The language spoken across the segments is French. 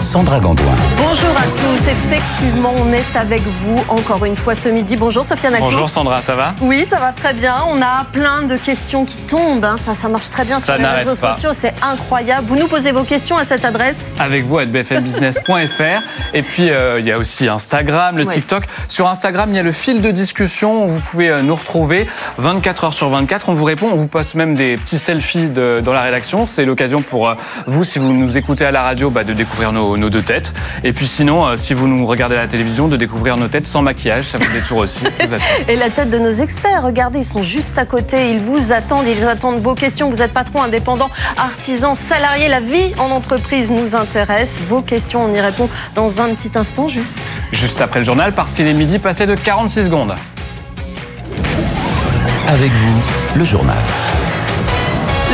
Sandra Gandoin. Bonjour à tous. Effectivement, on est avec vous encore une fois ce midi. Bonjour Sofiane Nacou. Bonjour Sandra, ça va? Oui, ça va très bien. On a plein de questions qui tombent. hein. Ça, ça marche très bien Ça sur les réseaux pas. sociaux. C'est incroyable. Vous nous posez vos questions à cette adresse? Avec vous à bfmbusiness.fr. Et puis, euh, il y a aussi Instagram, le Ouais. TikTok. Sur Instagram, il y a le fil de discussion où vous pouvez euh, nous retrouver 24 heures sur 24. On vous répond, on vous poste même des petits selfies de- dans la rédaction. C'est l'occasion pour euh, vous, si vous nous écoutez à la radio, bah, de découvrir nos, nos deux têtes. Et puis sinon, euh, si vous nous regardez à la télévision, de découvrir nos têtes sans maquillage. Ça vous détourne aussi, vous. Et la tête de nos experts, regardez, ils sont juste à côté. Ils vous attendent. Ils attendent vos questions. Vous êtes patron, indépendant, artisan, salarié. La vie en entreprise nous intéresse. Vos questions, on y répond dans un petit instant juste. Juste après le journal, parce qu'il est midi passé de 46 secondes. Avec vous, le journal.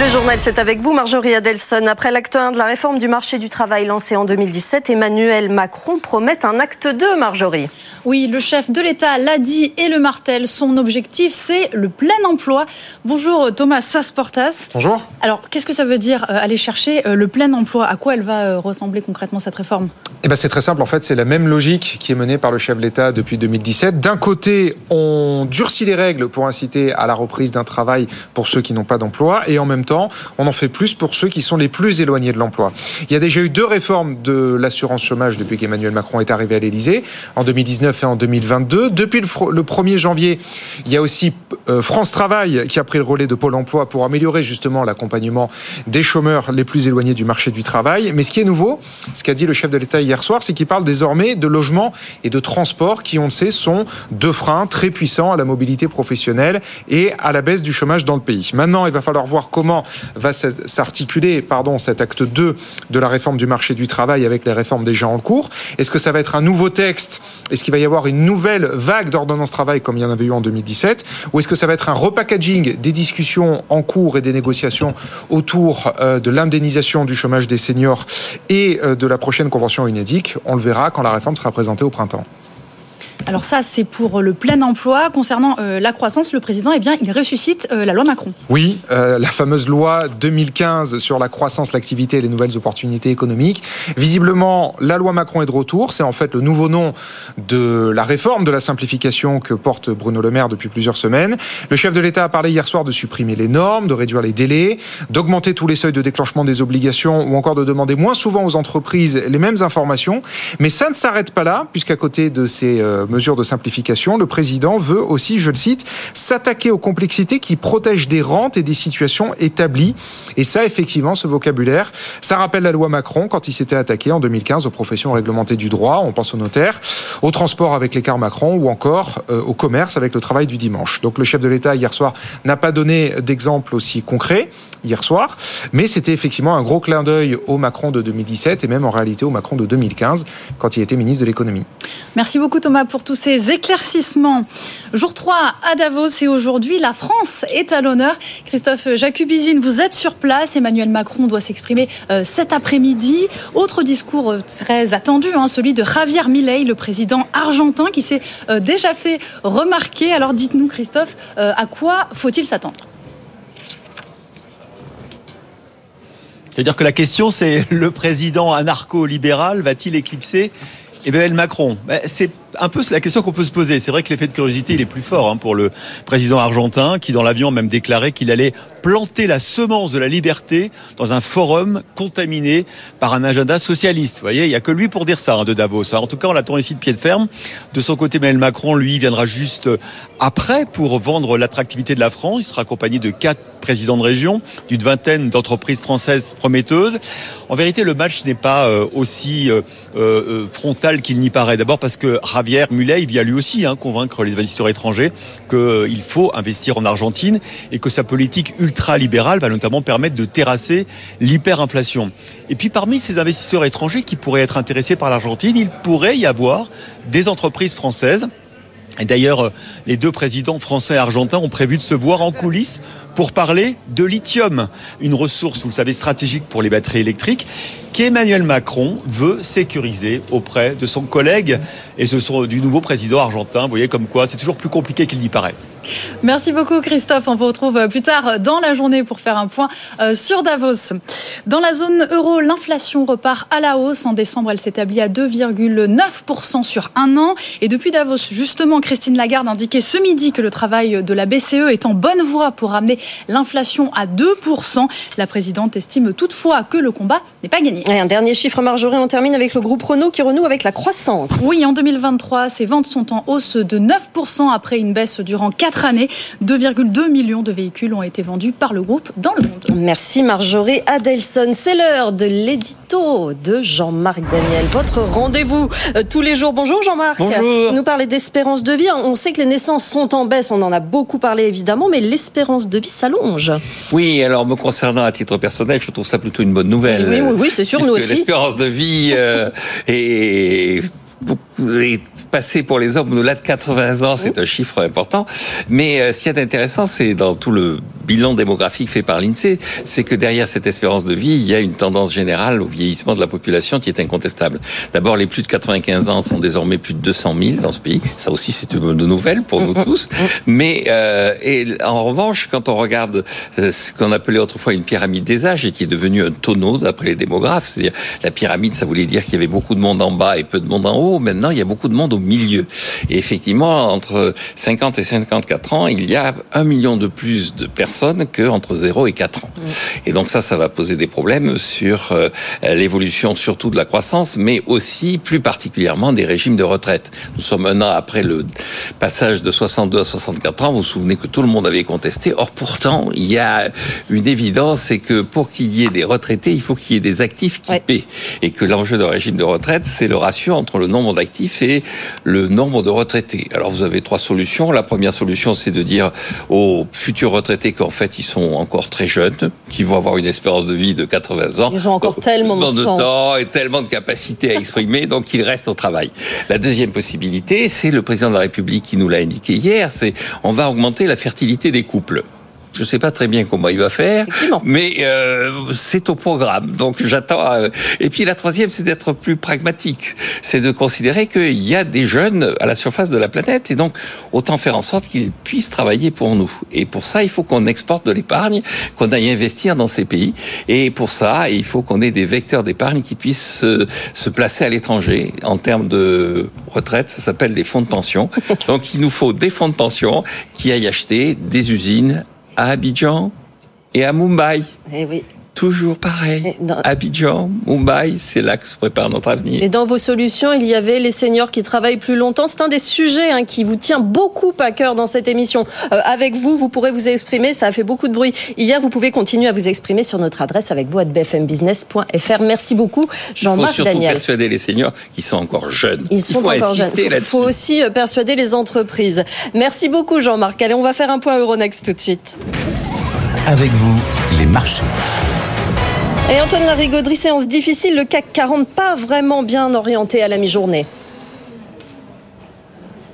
Le journal, c'est avec vous, Marjorie Adelson. Après l'acte 1 de la réforme du marché du travail lancé en 2017, Emmanuel Macron promet un acte 2, Marjorie. Oui, le chef de l'État l'a dit et le martèle. Son objectif, c'est le plein emploi. Bonjour Thomas Sasportas. Bonjour. Alors, qu'est-ce que ça veut dire euh, aller chercher euh, le plein emploi? À quoi elle va euh, ressembler concrètement cette réforme? Eh ben c'est très simple, en fait, c'est la même logique qui est menée par le chef de l'État depuis 2017. D'un côté, on durcit les règles pour inciter à la reprise d'un travail pour ceux qui n'ont pas d'emploi, et en même temps, on en fait plus pour ceux qui sont les plus éloignés de l'emploi. Il y a déjà eu deux réformes de l'assurance chômage depuis qu'Emmanuel Macron est arrivé à l'Élysée, en 2019 et en 2022. Depuis le, le 1er janvier, il y a aussi euh, France Travail qui a pris le relais de Pôle emploi pour améliorer justement l'accompagnement des chômeurs les plus éloignés du marché du travail. Mais ce qui est nouveau, ce qu'a dit le chef de l'État hier soir, c'est qu'il parle désormais de logement et de transport qui, on le sait, sont deux freins très puissants à la mobilité professionnelle et à la baisse du chômage dans le pays. Maintenant, il va falloir voir comment va s'articuler pardon, cet acte 2 de la réforme du marché du travail avec les réformes déjà en cours. Est-ce que ça va être un nouveau texte? Est-ce qu'il va y avoir une nouvelle vague d'ordonnances travail comme il y en avait eu en 2017 Ou est-ce que ça va être un repackaging des discussions en cours et des négociations autour euh, de l'indemnisation du chômage des seniors et euh, de la prochaine convention UNEDIC On le verra quand la réforme sera présentée au printemps. Alors ça, c'est pour le plein emploi. Concernant euh, la croissance, le président, eh bien, il ressuscite euh, la loi Macron. Oui, euh, la fameuse loi 2015 sur la croissance, l'activité et les nouvelles opportunités économiques. Visiblement, la loi Macron est de retour. C'est en fait le nouveau nom de la réforme de la simplification que porte Bruno Le Maire depuis plusieurs semaines. Le chef de l'État a parlé hier soir de supprimer les normes, de réduire les délais, d'augmenter tous les seuils de déclenchement des obligations ou encore de demander moins souvent aux entreprises les mêmes informations. Mais ça ne s'arrête pas là, puisqu'à côté de ces mesures de simplification, le président veut aussi, je le cite, s'attaquer aux complexités qui protègent des rentes et des situations établies. Et ça, effectivement, ce vocabulaire, ça rappelle la loi Macron quand il s'était attaqué en 2015 aux professions réglementées du droit. On pense aux notaires, au transport avec l'écart Macron ou encore euh, au commerce avec le travail du dimanche. Donc le chef de l'État hier soir n'a pas donné d'exemple aussi concret hier soir, mais c'était effectivement un gros clin d'œil au Macron de 2017 et même en réalité au Macron de 2015 quand il était ministre de l'économie. Merci beaucoup Thomas pour tous ces éclaircissements. Jour 3 à Davos et aujourd'hui la France est à l'honneur. Christophe Jacubizine, vous êtes sur place. Emmanuel Macron doit s'exprimer euh, cet après-midi. Autre discours euh, très attendu, hein, celui de Javier Milei, le président argentin qui s'est euh, déjà fait remarquer. Alors dites-nous Christophe, à quoi faut-il s'attendre? C'est-à-dire que la question, c'est le président anarcho-libéral va-t-il éclipser Emmanuel Macron C'est un peu la question qu'on peut se poser. C'est vrai que l'effet de curiosité, il est plus fort hein, pour le président argentin, qui dans l'avion a même déclaré qu'il allait planter la semence de la liberté dans un forum contaminé par un agenda socialiste. Vous voyez, il y a que lui pour dire ça hein, de Davos. hein. En tout cas, on l'attend ici de pied de ferme. De son côté, Emmanuel Macron, lui, viendra juste après pour vendre l'attractivité de la France. Il sera accompagné de quatre présidents de région, d'une vingtaine d'entreprises françaises prometteuses. En vérité, le match n'est pas euh, aussi euh, euh, frontal qu'il n'y paraît. D'abord parce que Javier Muley, vient lui aussi hein, convaincre les investisseurs étrangers qu'il faut investir en Argentine et que sa politique ultra-libérale va notamment permettre de terrasser l'hyperinflation. Et puis parmi ces investisseurs étrangers qui pourraient être intéressés par l'Argentine, il pourrait y avoir des entreprises françaises et d'ailleurs, les deux présidents français et argentins ont prévu de se voir en coulisses pour parler de lithium, une ressource, vous le savez, stratégique pour les batteries électriques. qu'Emmanuel Macron veut sécuriser auprès de son collègue et ce sont du nouveau président argentin. Vous voyez comme quoi c'est toujours plus compliqué qu'il n'y paraît. Merci beaucoup Christophe. On vous retrouve plus tard dans la journée pour faire un point euh, sur Davos. Dans la zone euro, l'inflation repart à la hausse. En décembre, elle s'établit à 2,9% sur un an. Et depuis Davos, justement, Christine Lagarde indiquait ce midi que le travail de la BCE est en bonne voie pour ramener l'inflation à 2%. La présidente estime toutefois que le combat n'est pas gagné. Et un dernier chiffre, Marjorie, on termine avec le groupe Renault qui renoue avec la croissance. Oui, en 2023, ses ventes sont en hausse de 9% après une baisse durant 4 années. 2,2 millions de véhicules ont été vendus par le groupe dans le monde. Merci Marjorie Adelson. C'est l'heure de l'édito de Jean-Marc Daniel. Votre rendez-vous euh, tous les jours. Bonjour Jean-Marc. Bonjour. Vous nous parlez d'espérance de vie. On sait que les naissances sont en baisse. On en a beaucoup parlé évidemment, mais l'espérance de vie s'allonge. Oui, alors me concernant à titre personnel, je trouve ça plutôt une bonne nouvelle. Oui, oui, oui c'est sûr, nous aussi. L'espérance de vie euh, est est passé pour les hommes au-delà de 80 ans, c'est un chiffre important. Mais euh, ce qu'il y a d'intéressant, c'est dans tout le bilan démographique fait par l'INSEE, c'est que derrière cette espérance de vie, il y a une tendance générale au vieillissement de la population qui est incontestable. D'abord, les plus de 95 ans sont désormais plus de 200 000 dans ce pays. Ça aussi, c'est une bonne nouvelle pour nous tous. Mais euh, et en revanche, quand on regarde euh, ce qu'on appelait autrefois une pyramide des âges et qui est devenue un tonneau d'après les démographes, c'est-à-dire la pyramide, ça voulait dire qu'il y avait beaucoup de monde en bas et peu de monde en haut. Maintenant, il y a beaucoup de monde au milieu. Et effectivement, entre 50 et 54 ans, il y a un million de plus de personnes que entre 0 et 4 ans. Et donc ça, ça va poser des problèmes sur euh, l'évolution surtout de la croissance, mais aussi plus particulièrement des régimes de retraite. Nous sommes un an après le passage de 62 à 64 ans. Vous vous souvenez que tout le monde avait contesté. Or pourtant, il y a une évidence, c'est que pour qu'il y ait des retraités, il faut qu'il y ait des actifs qui Ouais. paient. Et que l'enjeu d'un régime de retraite, c'est le ratio entre le nombre d'actifs et le nombre de retraités. Alors vous avez trois solutions. La première solution, c'est de dire aux futurs retraités qu'en fait, ils sont encore très jeunes, qu'ils vont avoir une espérance de vie de 80 ans. Ils ont encore tellement de de temps. temps et tellement de capacité à exprimer, donc qu'ils restent au travail. La deuxième possibilité, c'est le président de la République qui nous l'a indiqué hier, c'est on va augmenter la fertilité des couples. Je ne sais pas très bien comment il va faire, mais euh, c'est au programme. Donc j'attends. euh, Et puis la troisième, c'est d'être plus pragmatique. C'est de considérer qu'il y a des jeunes à la surface de la planète et donc autant faire en sorte qu'ils puissent travailler pour nous. Et pour ça, il faut qu'on exporte de l'épargne, qu'on aille investir dans ces pays. Et pour ça, il faut qu'on ait des vecteurs d'épargne qui puissent se, se placer à l'étranger. En termes de retraite, ça s'appelle des fonds de pension. Donc il nous faut des fonds de pension qui aillent acheter des usines à Abidjan et à Mumbai. Eh. Toujours pareil. Dans- Abidjan, Mumbai, c'est là que se prépare notre avenir. Et dans vos solutions, il y avait les seniors qui travaillent plus longtemps. C'est un des sujets hein, qui vous tient beaucoup à cœur dans cette émission. Euh, avec vous, vous pourrez vous exprimer. Ça a fait beaucoup de bruit hier. Vous pouvez continuer à vous exprimer sur notre adresse avec vous à bfmbusiness.fr. Merci beaucoup, Il faut Jean-Marc surtout Daniel. persuader les seniors qui sont encore jeunes. Ils sont Il faut encore jeunes. Il faut aussi euh, persuader les entreprises. Merci beaucoup, Jean-Marc. Allez, on va faire un point Euronext tout de suite. Avec vous, les marchés. Et Antoine Larigauderie, séance difficile. Le CAC 40 pas vraiment bien orienté à la mi-journée.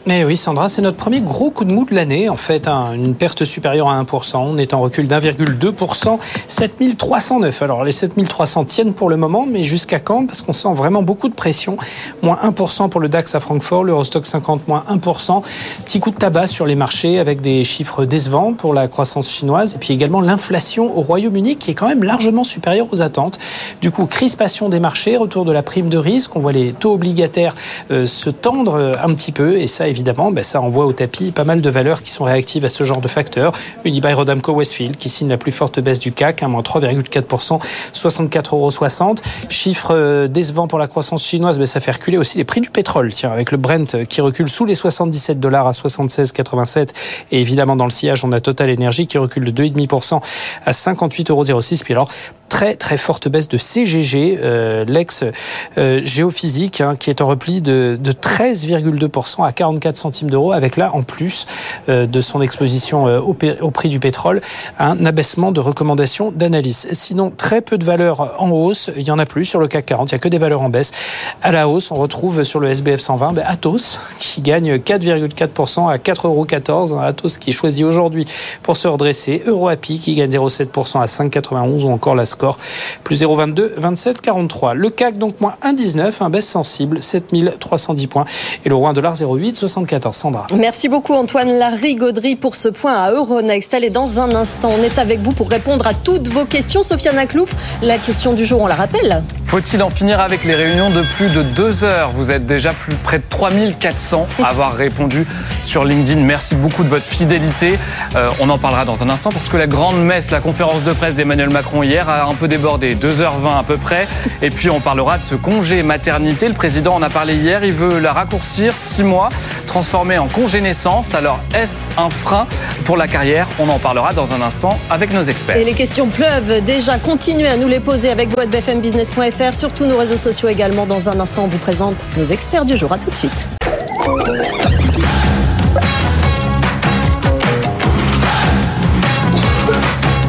Mais oui, Sandra, c'est notre premier gros coup de mou de l'année. En fait, hein, une perte supérieure à 1%. On est en recul d'1,2%. 7309. Alors, les 7300 tiennent pour le moment, mais jusqu'à quand? Parce qu'on sent vraiment beaucoup de pression. Moins 1% pour le DAX à Francfort, l'Eurostock 50 moins 1%. Petit coup de tabac sur les marchés avec des chiffres décevants pour la croissance chinoise. Et puis également l'inflation au Royaume-Uni qui est quand même largement supérieure aux attentes. Du coup, crispation des marchés, retour de la prime de risque. On voit les taux obligataires euh, se tendre euh, un petit peu. Et ça, évidemment, ben, ça envoie au tapis pas mal de valeurs qui sont réactives à ce genre de facteurs. Unibail Rodamco Westfield qui signe la plus forte baisse du CAC, un moins 3,4%, 64,60 euros. Chiffre euh, décevant pour la croissance chinoise, ben, ça fait reculer aussi les prix du pétrole. Tiens, avec le Brent euh, qui recule sous les 77 dollars à 76,87. Et évidemment, dans le sillage, on a Total Energy qui recule de 2,5% à 58,06 euros. Puis alors, très très forte baisse de CGG, euh, l'ex euh, géophysique, hein, qui est en repli de, de 13,2% à 44 centimes d'euros, avec là en plus euh, de son exposition au, prix du pétrole, un abaissement de recommandations d'analyse. Sinon, très peu de valeurs en hausse, il y en a plus sur le CAC 40, il n'y a que des valeurs en baisse. À la hausse, on retrouve sur le SBF 120 ben, Atos, qui gagne 4,4% à 4,14 euros. Atos qui est choisi aujourd'hui pour se redresser. EuroAPI qui gagne 0,7% à 5,91 ou encore la score plus 0,22, 27, 43. Le CAC donc moins 1,19, un baisse sensible, 7310 points. Et l'euro 1 dollar 0,8, 74. Sandra. Merci beaucoup Antoine Larigauderie pour ce point à Euronext. Allez, dans un instant, on est avec vous pour répondre à toutes vos questions. Sofiane Aklouf, la question du jour, on la rappelle Faut-il en finir avec les réunions de plus de deux heures? Vous êtes déjà plus près de 3400 à avoir répondu sur LinkedIn. Merci beaucoup de votre fidélité. Euh, on en parlera dans un instant parce que la grande messe, la conférence de presse d'Emmanuel Macron hier a un peu débordé, 2h20 à peu près. Et puis on parlera de ce congé maternité. Le président en a parlé hier, il veut la raccourcir, 6 mois, transformer en congé naissance. Alors est-ce un frein pour la carrière? On en parlera dans un instant avec nos experts. Et les questions pleuvent déjà. Continuez à nous les poser avec vous sur tous nos réseaux sociaux également. Dans un instant, on vous présente nos experts du jour. À tout de suite.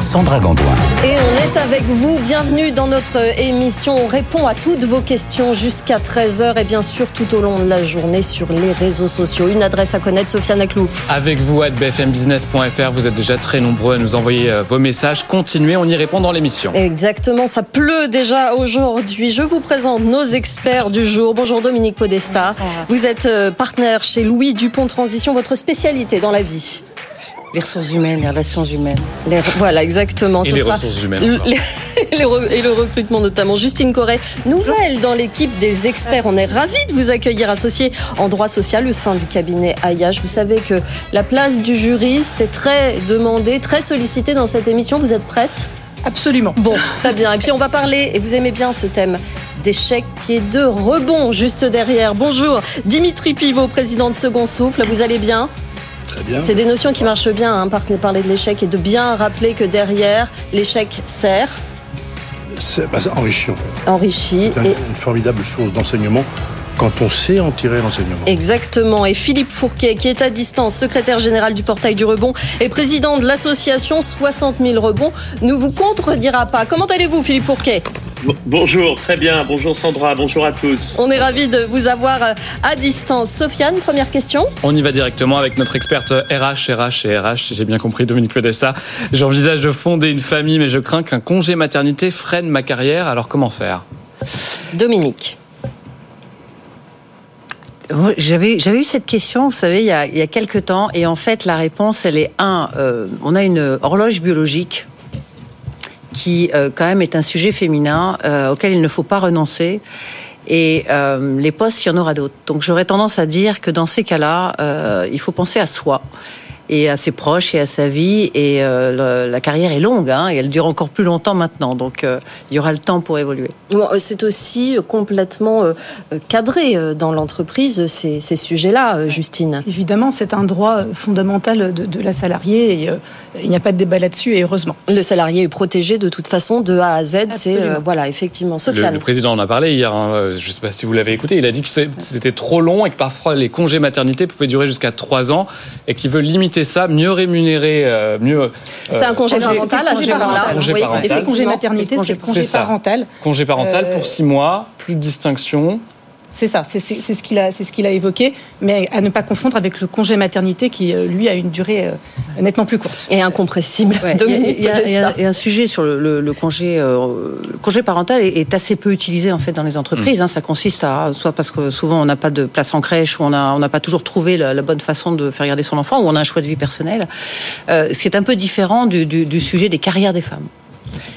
Sandra Gandoin. Et on est avec vous. Bienvenue dans notre émission. On répond à toutes vos questions jusqu'à 13h et bien sûr tout au long de la journée sur les réseaux sociaux. Une adresse à connaître, Sofiane Aklouf. Avec vous, à bfmbusiness.fr, vous êtes déjà très nombreux à nous envoyer euh, vos messages. Continuez, on y répond dans l'émission. Exactement, ça pleut déjà aujourd'hui. Je vous présente nos experts du jour. Bonjour Dominique Podesta. Vous êtes euh, partenaire chez Louis Dupont Transition. Votre spécialité dans la vie les ressources humaines, les relations humaines. Les, voilà, exactement. Et Ce les sera ressources humaines. le- les- et le recrutement notamment. Justine Corret, nouvelle dans l'équipe des experts. On est ravis de vous accueillir associé en droit social au sein du cabinet Ayash. Vous savez que la place du juriste est très demandée, très sollicitée dans cette émission. Vous êtes prête? Absolument. Bon, très bien. Et puis on va parler, et vous aimez bien ce thème, d'échecs et de rebonds juste derrière. Bonjour, Dimitri Pivot, président de Second Souffle. Vous allez bien? Très bien. C'est des notions qui marchent bien, hein, par- parler de l'échec et de bien rappeler que derrière, l'échec sert, C'est bah, enrichi en fait. enrichit. C'est Et une formidable source d'enseignement quand on sait en tirer l'enseignement. Exactement. Et Philippe Fourquet, qui est à distance, secrétaire général du portail du rebond et président de l'association 60 000 rebonds, ne vous contredira pas. Comment allez-vous, Philippe Fourquet? Bon- Bonjour, très bien. Bonjour Sandra, bonjour à tous. On est ravis de vous avoir euh, à distance. Sofiane, première question. On y va directement avec notre experte RH, RH et RH, si j'ai bien compris, Dominique Podesta. J'envisage de fonder une famille, mais je crains qu'un congé maternité freine ma carrière. Alors comment faire? Dominique. J'avais, eu cette question, vous savez, il y, a, il quelques temps, et en fait, la réponse, elle est un, euh, on a une horloge biologique qui, euh, quand même, est un sujet féminin euh, auquel il ne faut pas renoncer. Et les postes, il y en aura d'autres. Donc, j'aurais tendance à dire que dans ces cas-là, il faut penser à soi et à ses proches et à sa vie. Et euh, le- la carrière est longue, hein, et elle dure encore plus longtemps maintenant. Donc, euh, il y aura le temps pour évoluer. Bon, euh, C'est aussi complètement euh, cadré dans l'entreprise, ces, ces sujets-là, Justine. Évidemment, c'est un droit fondamental de, de la salariée et euh, il n'y a pas de débat là-dessus et heureusement. Le salarié est protégé de toute façon de A à Z. C'est euh, voilà, effectivement. le, Sofiane. le président en a parlé hier, hein, je ne sais pas si vous l'avez écouté, il a dit que c'était trop long et que parfois les congés maternité pouvaient durer jusqu'à 3 ans et qu'il veut limiter ça, mieux rémunérer, euh, mieux... C'est un congé parental à ce congé moment-là. parental. Congé Oui, parental. Congé maternité, c'est le congé- parental. Congé parental Euh, pour 6 mois, plus de distinction. C'est ça, c'est ce qu'il a, c'est ce qu'il a évoqué, mais à ne pas confondre avec le congé maternité qui, euh, lui, a une durée euh, nettement plus courte. Et incompressible. Ouais, Il y a- Dominique il y, a- il y a- Podesta. il y a un sujet sur le, le- le congé, euh, le congé parental est, est assez peu utilisé en fait dans les entreprises. hein. Ça consiste à soit parce que souvent on n'a pas de place en crèche ou on a- on n'a pas toujours trouvé la, la bonne façon de faire garder son enfant ou on a un choix de vie personnel. Euh, ce qui est un peu différent du, du- du sujet des carrières des femmes.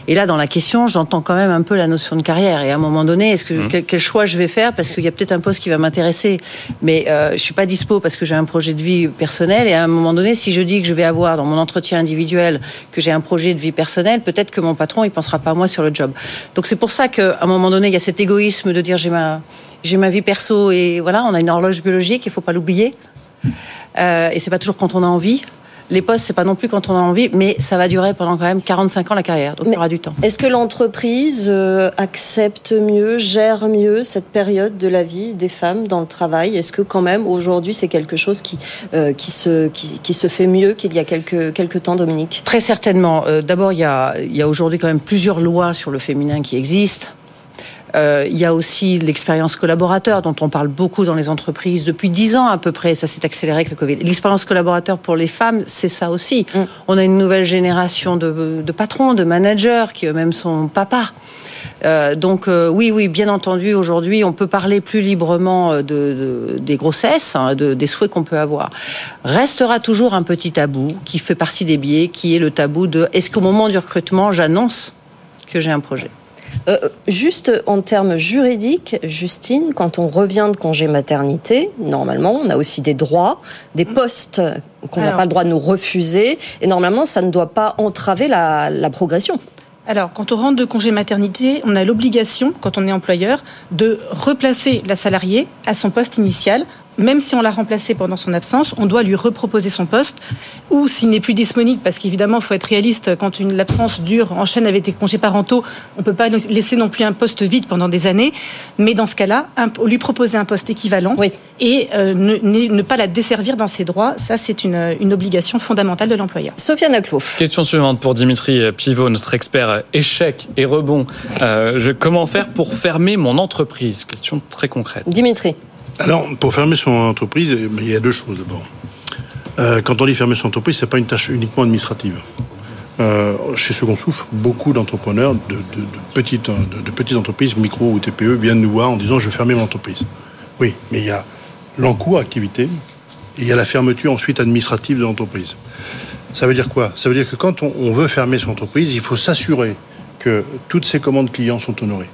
Et là, dans la question, j'entends quand même un peu la notion de carrière. Et à un moment donné, est-ce que quel, quel choix je vais faire? Parce qu'il y a peut-être un poste qui va m'intéresser, mais euh, je suis pas dispo parce que j'ai un projet de vie personnel. Et à un moment donné, si je dis que je vais avoir dans mon entretien individuel que j'ai un projet de vie personnelle, peut-être que mon patron il pensera pas à moi sur le job. Donc c'est pour ça qu'à un moment donné, il y a cet égoïsme de dire j'ai ma j'ai ma vie perso et voilà, on a une horloge biologique, il faut pas l'oublier. Euh, et c'est pas toujours quand on a envie. Les postes, c'est pas non plus quand on a envie, mais ça va durer pendant quand même 45 ans la carrière, donc il y aura du temps. Est-ce que l'entreprise euh, accepte mieux, gère mieux cette période de la vie des femmes dans le travail? Est-ce que quand même aujourd'hui c'est quelque chose qui, euh, qui, se, qui, qui se fait mieux qu'il y a quelques, quelques temps, Dominique? Très certainement. Euh, D'abord, il y a, il y a aujourd'hui quand même plusieurs lois sur le féminin qui existent. Euh, il y a aussi l'expérience collaborateur dont on parle beaucoup dans les entreprises depuis dix ans à peu près. Ça s'est accéléré avec le Covid. L'expérience collaborateur pour les femmes, c'est ça aussi. Mm. On a une nouvelle génération de, de patrons, de managers qui eux-mêmes sont papas. Euh, donc euh, oui, oui, bien entendu, aujourd'hui, on peut parler plus librement de, des grossesses, hein, de, des souhaits qu'on peut avoir. Restera toujours un petit tabou qui fait partie des biais, qui est le tabou de est-ce qu'au moment du recrutement, j'annonce que j'ai un projet? Juste en termes juridiques, Justine, quand on revient de congé maternité, normalement, on a aussi des droits, des postes qu'on n'a pas le droit de nous refuser, et normalement, ça ne doit pas entraver la, la progression. Alors, quand on rentre de congé maternité, on a l'obligation, quand on est employeur, de replacer la salariée à son poste initial même si on l'a remplacé pendant son absence, on doit lui reproposer son poste, ou s'il n'est plus disponible, parce qu'évidemment, il faut être réaliste, quand une absence dure, enchaîne avec des congés parentaux, on ne peut pas laisser non plus un poste vide pendant des années, mais dans ce cas-là, lui proposer un poste équivalent et euh, ne, pas la desservir dans ses droits, ça c'est une, obligation fondamentale de l'employeur. Sofiane Aklouf. Question suivante pour Dimitri Pivot, notre expert échec et rebond. Euh, comment faire pour fermer mon entreprise? Question très concrète. Dimitri. Alors, pour fermer son entreprise, il y a deux choses d'abord. Euh, quand on dit fermer son entreprise, c'est pas une tâche uniquement administrative. Euh, chez Second Souffle, beaucoup d'entrepreneurs de, petites, entreprises, micro ou TPE, viennent nous voir en disant je veux fermer mon entreprise. Oui, mais il y a l'encours activité et il y a la fermeture ensuite administrative de l'entreprise. Ça veut dire quoi? Ça veut dire que quand on veut fermer son entreprise, il faut s'assurer que toutes ses commandes clients sont honorées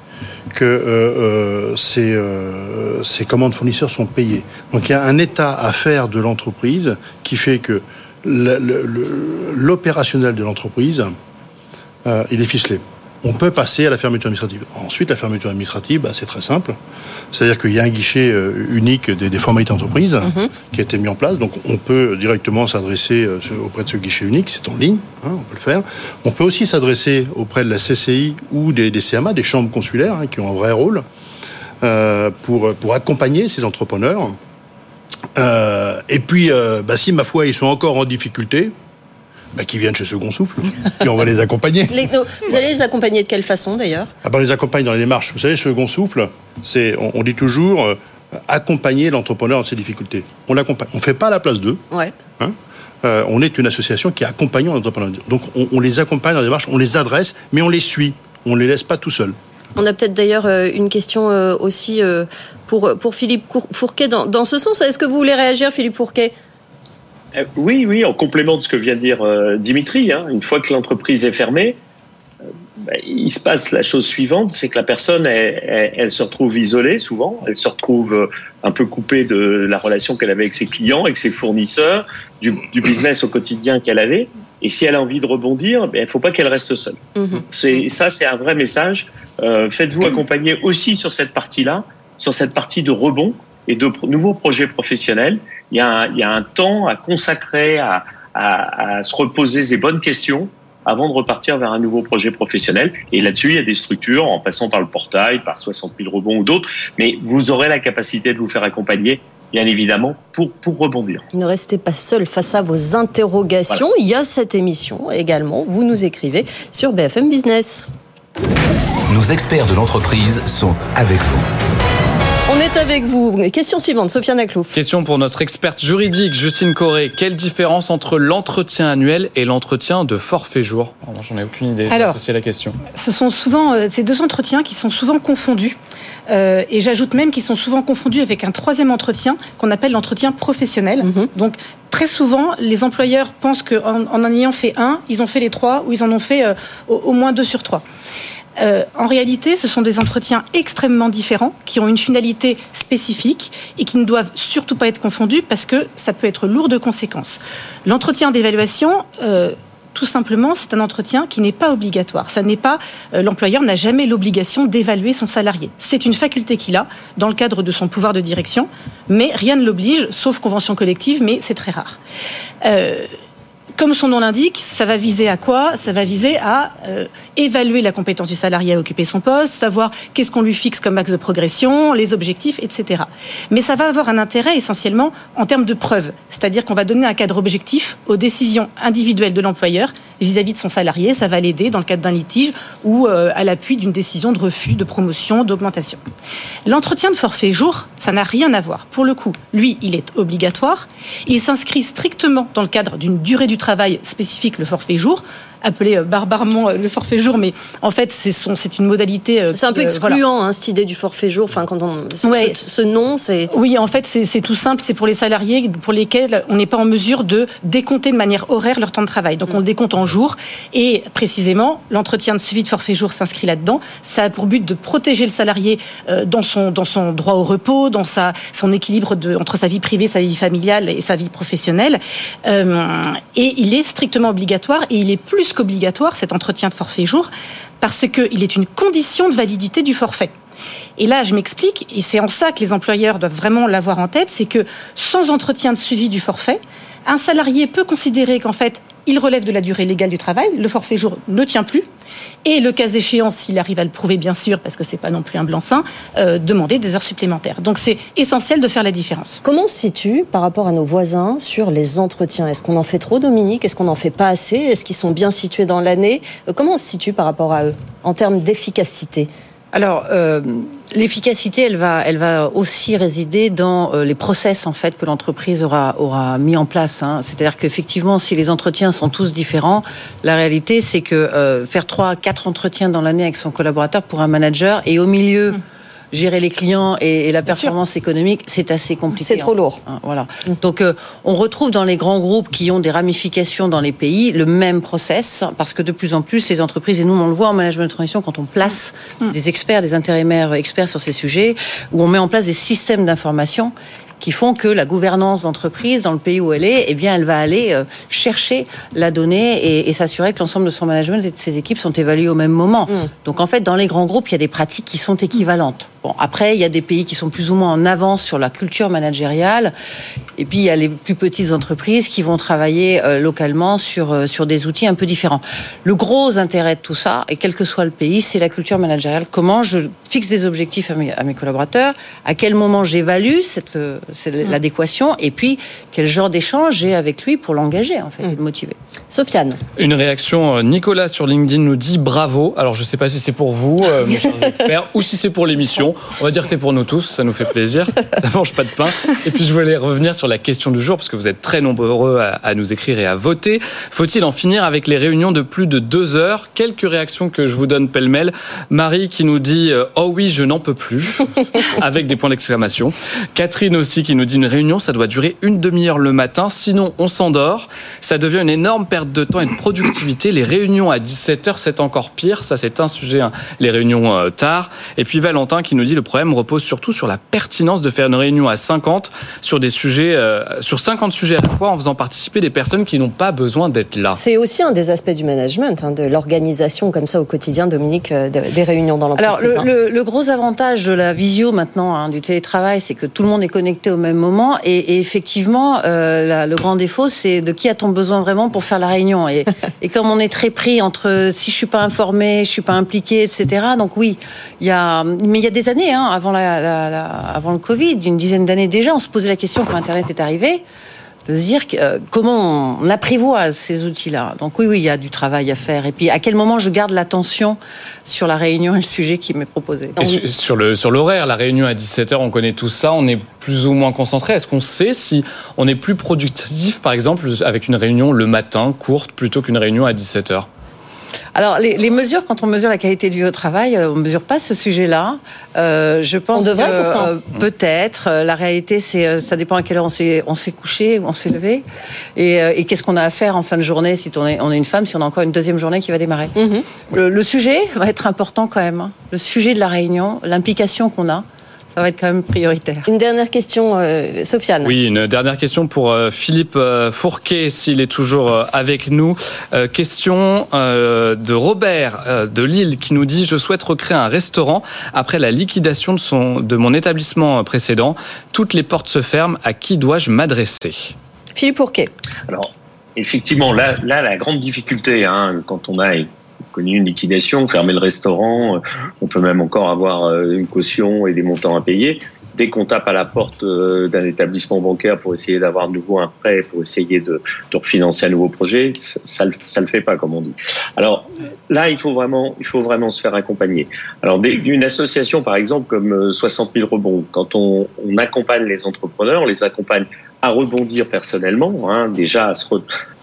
que euh, euh, euh, ces, commandes fournisseurs sont payées. Donc il y a un état à faire de l'entreprise qui fait que l'opérationnel de l'entreprise, il est ficelé on peut passer à la fermeture administrative. Ensuite, la fermeture administrative, bah, c'est très simple. C'est-à-dire qu'il y a un guichet euh, unique des, formalités d'entreprise mhm. qui a été mis en place. Donc, on peut directement s'adresser euh, auprès de ce guichet unique. C'est en ligne, hein, on peut le faire. On peut aussi s'adresser auprès de la CCI ou des, CMA, des chambres consulaires, hein, qui ont un vrai rôle euh, pour, pour accompagner ces entrepreneurs. et puis, bah, si, ma foi, ils sont encore en difficulté, bah, qui viennent chez Second Souffle, et on va les accompagner. vous allez les accompagner de quelle façon d'ailleurs ah bah, On les accompagne dans les démarches. Vous savez, Second Souffle, c'est, on, dit toujours euh, accompagner l'entrepreneur dans ses difficultés. On l'accompagne. On ne fait pas la place d'eux. Ouais. Hein. Euh, on est une association qui accompagne l'entrepreneur. Donc on, les accompagne dans les démarches, on les adresse, mais on les suit. On ne les laisse pas tout seuls. On a peut-être d'ailleurs euh, une question aussi pour, pour Philippe Fourquet dans, dans ce sens. Est-ce que vous voulez réagir, Philippe Fourquet? Oui, oui, en complément de ce que vient de dire euh, Dimitri, hein, une fois que l'entreprise est fermée, euh, ben, il se passe la chose suivante, c'est que la personne, elle, se retrouve isolée souvent, elle se retrouve un peu coupée de la relation qu'elle avait avec ses clients, avec ses fournisseurs, du, business au quotidien qu'elle avait. Et si elle a envie de rebondir, ben, il ne faut pas qu'elle reste seule. Mhm. C'est Ça, c'est un vrai message. Faites-vous accompagner aussi sur cette partie-là, sur cette partie de rebond et de nouveaux projets professionnels il y, a un, il y a un temps à consacrer à, à, à se reposer des bonnes questions avant de repartir vers un nouveau projet professionnel. Et là-dessus, il y a des structures, en passant par le portail, par 60 000 rebonds ou d'autres, mais vous aurez la capacité de vous faire accompagner bien évidemment, pour, pour rebondir. Ne restez pas seul face à vos interrogations. Il y a cette émission également. Vous nous écrivez sur BFM Business. Nos experts de l'entreprise sont avec vous. On est avec vous. Question suivante, Sofiane Naklouf. Question pour notre experte juridique, Justine Corré. Quelle différence entre l'entretien annuel et l'entretien de forfait jour? J'en ai aucune idée, Alors, c'est la question. Ce sont souvent euh, ces deux entretiens qui sont souvent confondus. Euh, et j'ajoute même qu'ils sont souvent confondus avec un troisième entretien qu'on appelle l'entretien professionnel. Mhm. Donc très souvent, les employeurs pensent qu'en en, en ayant fait un, ils ont fait les trois ou ils en ont fait euh, au, moins deux sur trois. Euh, en réalité, ce sont des entretiens extrêmement différents qui ont une finalité spécifique et qui ne doivent surtout pas être confondus parce que ça peut être lourd de conséquences. L'entretien d'évaluation, euh, tout simplement, c'est un entretien qui n'est pas obligatoire. Euh, l'employeur n'a jamais l'obligation d'évaluer son salarié. C'est une faculté qu'il a dans le cadre de son pouvoir de direction, mais rien ne l'oblige, sauf convention collective, mais c'est très rare Comme son nom l'indique, ça va viser à quoi? Ça va viser à euh, évaluer la compétence du salarié à occuper son poste, savoir qu'est-ce qu'on lui fixe comme axe de progression, les objectifs, etc. Mais ça va avoir un intérêt essentiellement en termes de preuves, c'est-à-dire qu'on va donner un cadre objectif aux décisions individuelles de l'employeur vis-à-vis de son salarié. Ça va l'aider dans le cadre d'un litige ou euh, à l'appui d'une décision de refus, de promotion, d'augmentation. L'entretien de forfait jour, ça n'a rien à voir. Pour le coup, lui, il est obligatoire. Il s'inscrit strictement dans le cadre d'une durée du travail spécifique, le forfait jour appelé euh, barbarement euh, le forfait jour, mais en fait, c'est son, c'est une modalité. C'est un peu excluant, hein, cette idée du forfait jour. Enfin, quand on ouais. ce, ce, nom, c'est. Oui, en fait, c'est, tout simple. C'est pour les salariés pour lesquels on n'est pas en mesure de décompter de manière horaire leur temps de travail. Donc, on le décompte en jours. Et précisément, l'entretien de suivi de forfait jour s'inscrit là-dedans. Ça a pour but de protéger le salarié dans son dans son droit au repos, dans sa son équilibre de, entre sa vie privée, sa vie familiale et sa vie professionnelle. Euh, et il est strictement obligatoire et il est plus qu'obligatoire cet entretien de forfait jour parce qu'il est une condition de validité du forfait. Et là, je m'explique, et c'est en ça que les employeurs doivent vraiment l'avoir en tête, c'est que sans entretien de suivi du forfait, un salarié peut considérer qu'en fait, il relève de la durée légale du travail, le forfait jour ne tient plus, et le cas échéant, s'il arrive à le prouver bien sûr, parce que c'est pas non plus un blanc-seing, euh, demander des heures supplémentaires. Donc c'est essentiel de faire la différence. Comment on se situe par rapport à nos voisins sur les entretiens? Est-ce qu'on en fait trop, Dominique? Est-ce qu'on n'en fait pas assez? Est-ce qu'ils sont bien situés dans l'année? Comment on se situe par rapport à eux en termes d'efficacité? Alors, euh, l'efficacité, elle va, elle va aussi résider dans euh, les process en fait que l'entreprise aura aura mis en place. Hein. C'est-à-dire qu'effectivement, si les entretiens sont tous différents, la réalité, c'est que euh, faire trois, quatre entretiens dans l'année avec son collaborateur pour un manager et au milieu. Mmh gérer les clients et, et la performance économique, c'est assez compliqué. C'est trop lourd. Hein, voilà. Mmh. Donc, euh, on retrouve dans les grands groupes qui ont des ramifications dans les pays le même process, parce que de plus en plus, les entreprises, et nous, on le voit en management de transition, quand on place mmh. des experts, des intérimaires experts sur ces sujets, où on met en place des systèmes d'information qui font que la gouvernance d'entreprise dans le pays où elle est, eh bien, elle va aller euh, chercher la donnée et, et s'assurer que l'ensemble de son management et de ses équipes sont évaluées au même moment. Mmh. Donc, en fait, dans les grands groupes, il y a des pratiques qui sont équivalentes. Bon, après, il y a des pays qui sont plus ou moins en avance sur la culture managériale. Et puis, il y a les plus petites entreprises qui vont travailler euh, localement sur, euh, sur des outils un peu différents. Le gros intérêt de tout ça, et quel que soit le pays, c'est la culture managériale. Comment je fixe des objectifs à mes, à mes collaborateurs, à quel moment j'évalue cette, c'est l'adéquation, et puis quel genre d'échange j'ai avec lui pour l'engager, en fait, et le motiver. Sofiane. Une réaction, Nicolas sur LinkedIn nous dit bravo. Alors, je ne sais pas si c'est pour vous, euh, mes chers experts, ou si c'est pour l'émission. On va dire que c'est pour nous tous, ça nous fait plaisir. Ça mange pas de pain. Et puis je voulais revenir sur la question du jour, parce que vous êtes très nombreux à, à nous écrire et à voter. Faut-il en finir avec les réunions de plus de deux heures? Quelques réactions que je vous donne pêle-mêle. Marie qui nous dit Oh oui, je n'en peux plus, avec des points d'exclamation. Catherine aussi qui nous dit Une réunion, ça doit durer une demi-heure le matin, sinon on s'endort. Ça devient une énorme perte de temps et de productivité. Les réunions à 17h, c'est encore pire. Ça, c'est un sujet, hein. les réunions euh, tard. Et puis Valentin qui nous dit le problème repose surtout sur la pertinence de faire une réunion à 50 sur des sujets, euh, sur 50 sujets à la fois en faisant participer des personnes qui n'ont pas besoin d'être là. C'est aussi un des aspects du management, hein, de l'organisation comme ça au quotidien, Dominique, euh, de, des réunions dans l'entreprise. Alors, le, le, le, gros avantage de la visio maintenant, hein, du télétravail, c'est que tout le monde est connecté au même moment. Et, et effectivement, euh, la, le grand défaut, c'est de qui a-t-on besoin vraiment pour faire la réunion. Et, et, comme on est très pris entre si je suis pas informé, je suis pas impliqué, etc. Donc oui, il y a, mais il y a des années, hein, avant, la, avant le Covid, une dizaine d'années déjà, on se posait la question quand Internet est arrivé de se dire euh, comment on apprivoise ces outils-là. Donc oui, oui, il y a du travail à faire. Et puis à quel moment je garde l'attention sur la réunion et le sujet qui m'est proposé? Sur sur l'horaire, la réunion à 17h, on connaît tout ça, on est plus ou moins concentré. Est-ce qu'on sait si on est plus productif, par exemple, avec une réunion le matin courte plutôt qu'une réunion à 17h alors, les, les, mesures, quand on mesure la qualité de vie au travail, on ne mesure pas ce sujet-là. Euh, je pense on devrait, que euh, peut-être. Euh, la réalité, c'est ça dépend à quelle heure on s'est on s'est couché ou on s'est levé, et, euh, et qu'est-ce qu'on a à faire en fin de journée si on est on est une femme, si on a encore une deuxième journée qui va démarrer? Le, le, sujet va être important quand même. Hein. Le sujet de la réunion, l'implication qu'on a ça va être quand même prioritaire. Une dernière question, euh, Sofiane. Oui, une dernière question pour euh, Philippe euh, Fourquet, s'il est toujours euh, avec nous. Euh, question euh, de Robert de Lille qui nous dit Je souhaite recréer un restaurant après la liquidation de, son, de mon établissement précédent. Toutes les portes se ferment. À qui dois-je m'adresser? Philippe Fourquet. Alors, effectivement, là, là, la grande difficulté, hein, quand on a connu une liquidation, fermer le restaurant, euh, on peut même encore avoir euh, une caution et des montants à payer dès qu'on tape à la porte euh, d'un établissement bancaire pour essayer d'avoir de nouveau un prêt, pour essayer de, refinancer un nouveau projet, ça ne le fait pas, comme on dit. Alors là, il faut vraiment, il faut vraiment se faire accompagner. Alors d'une association, par exemple, comme 60 euh, 000 rebonds, quand on accompagne les entrepreneurs, on les accompagne à rebondir personnellement, hein, déjà à se,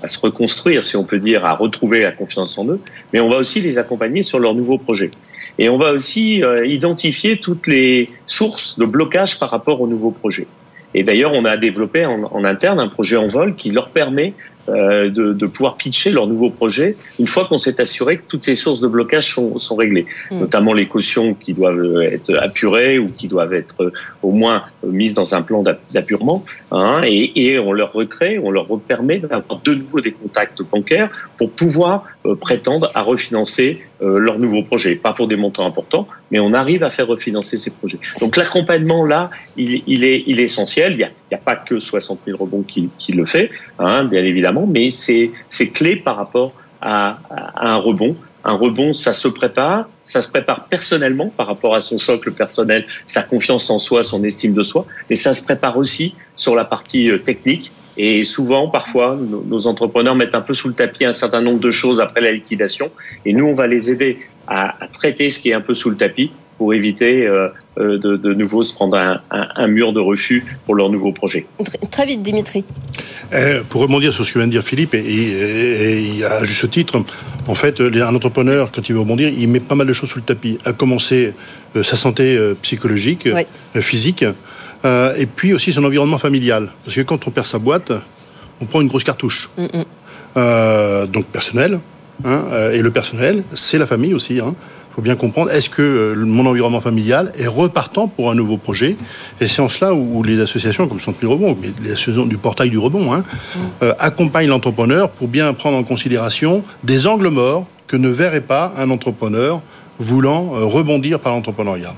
à se reconstruire, si on peut dire, à retrouver la confiance en eux, mais on va aussi les accompagner sur leurs nouveaux projets. Et on va aussi euh, identifier toutes les sources de blocage par rapport aux nouveaux projets. Et d'ailleurs, on a développé en, interne un projet en vol qui leur permet de, de, pouvoir pitcher leur nouveau projet une fois qu'on s'est assuré que toutes ces sources de blocage sont, sont réglées, mmh. notamment les cautions qui doivent être apurées ou qui doivent être euh, au moins mises dans un plan d'apurement, hein, et, et, on leur recrée, on leur permet d'avoir de nouveau des contacts bancaires pour pouvoir euh, prétendre à refinancer euh, leur nouveau projet. Pas pour des montants importants, mais on arrive à faire refinancer ces projets. Donc l'accompagnement là, il, il, est, il est essentiel. Il n'y a, a, pas que 60 000 rebonds qui, qui le fait, hein, bien mais c'est clé par rapport à, un rebond. Un rebond, ça se prépare, ça se prépare personnellement par rapport à son socle personnel, sa confiance en soi, son estime de soi, mais ça se prépare aussi sur la partie euh, technique et souvent, parfois, nos, entrepreneurs mettent un peu sous le tapis un certain nombre de choses après la liquidation. Et nous, on va les aider à traiter ce qui est un peu sous le tapis pour éviter euh, euh de, de, nouveau se prendre un, un, un, mur de refus pour leur nouveau projet. Très vite, Dimitri. Euh, pour rebondir sur ce que vient de dire Philippe, et, et, et, à juste titre, en fait, un entrepreneur, quand il veut rebondir, il met pas mal de choses sous le tapis. À commencer euh, sa santé euh, psychologique, oui. Euh, physique, euh, et puis aussi son environnement familial. Parce que quand on perd sa boîte, on prend une grosse cartouche. Mm -mm. Euh, donc personnel. Hein, et le personnel, c'est la famille aussi. Hein. Faut bien comprendre, est-ce que euh, mon environnement familial est repartant pour un nouveau projet? Et c'est en cela où, les associations, comme Centre Rebond, mais les associations du portail du rebond, hein, euh, accompagnent l'entrepreneur pour bien prendre en considération des angles morts que ne verrait pas un entrepreneur voulant euh, rebondir par l'entrepreneuriat.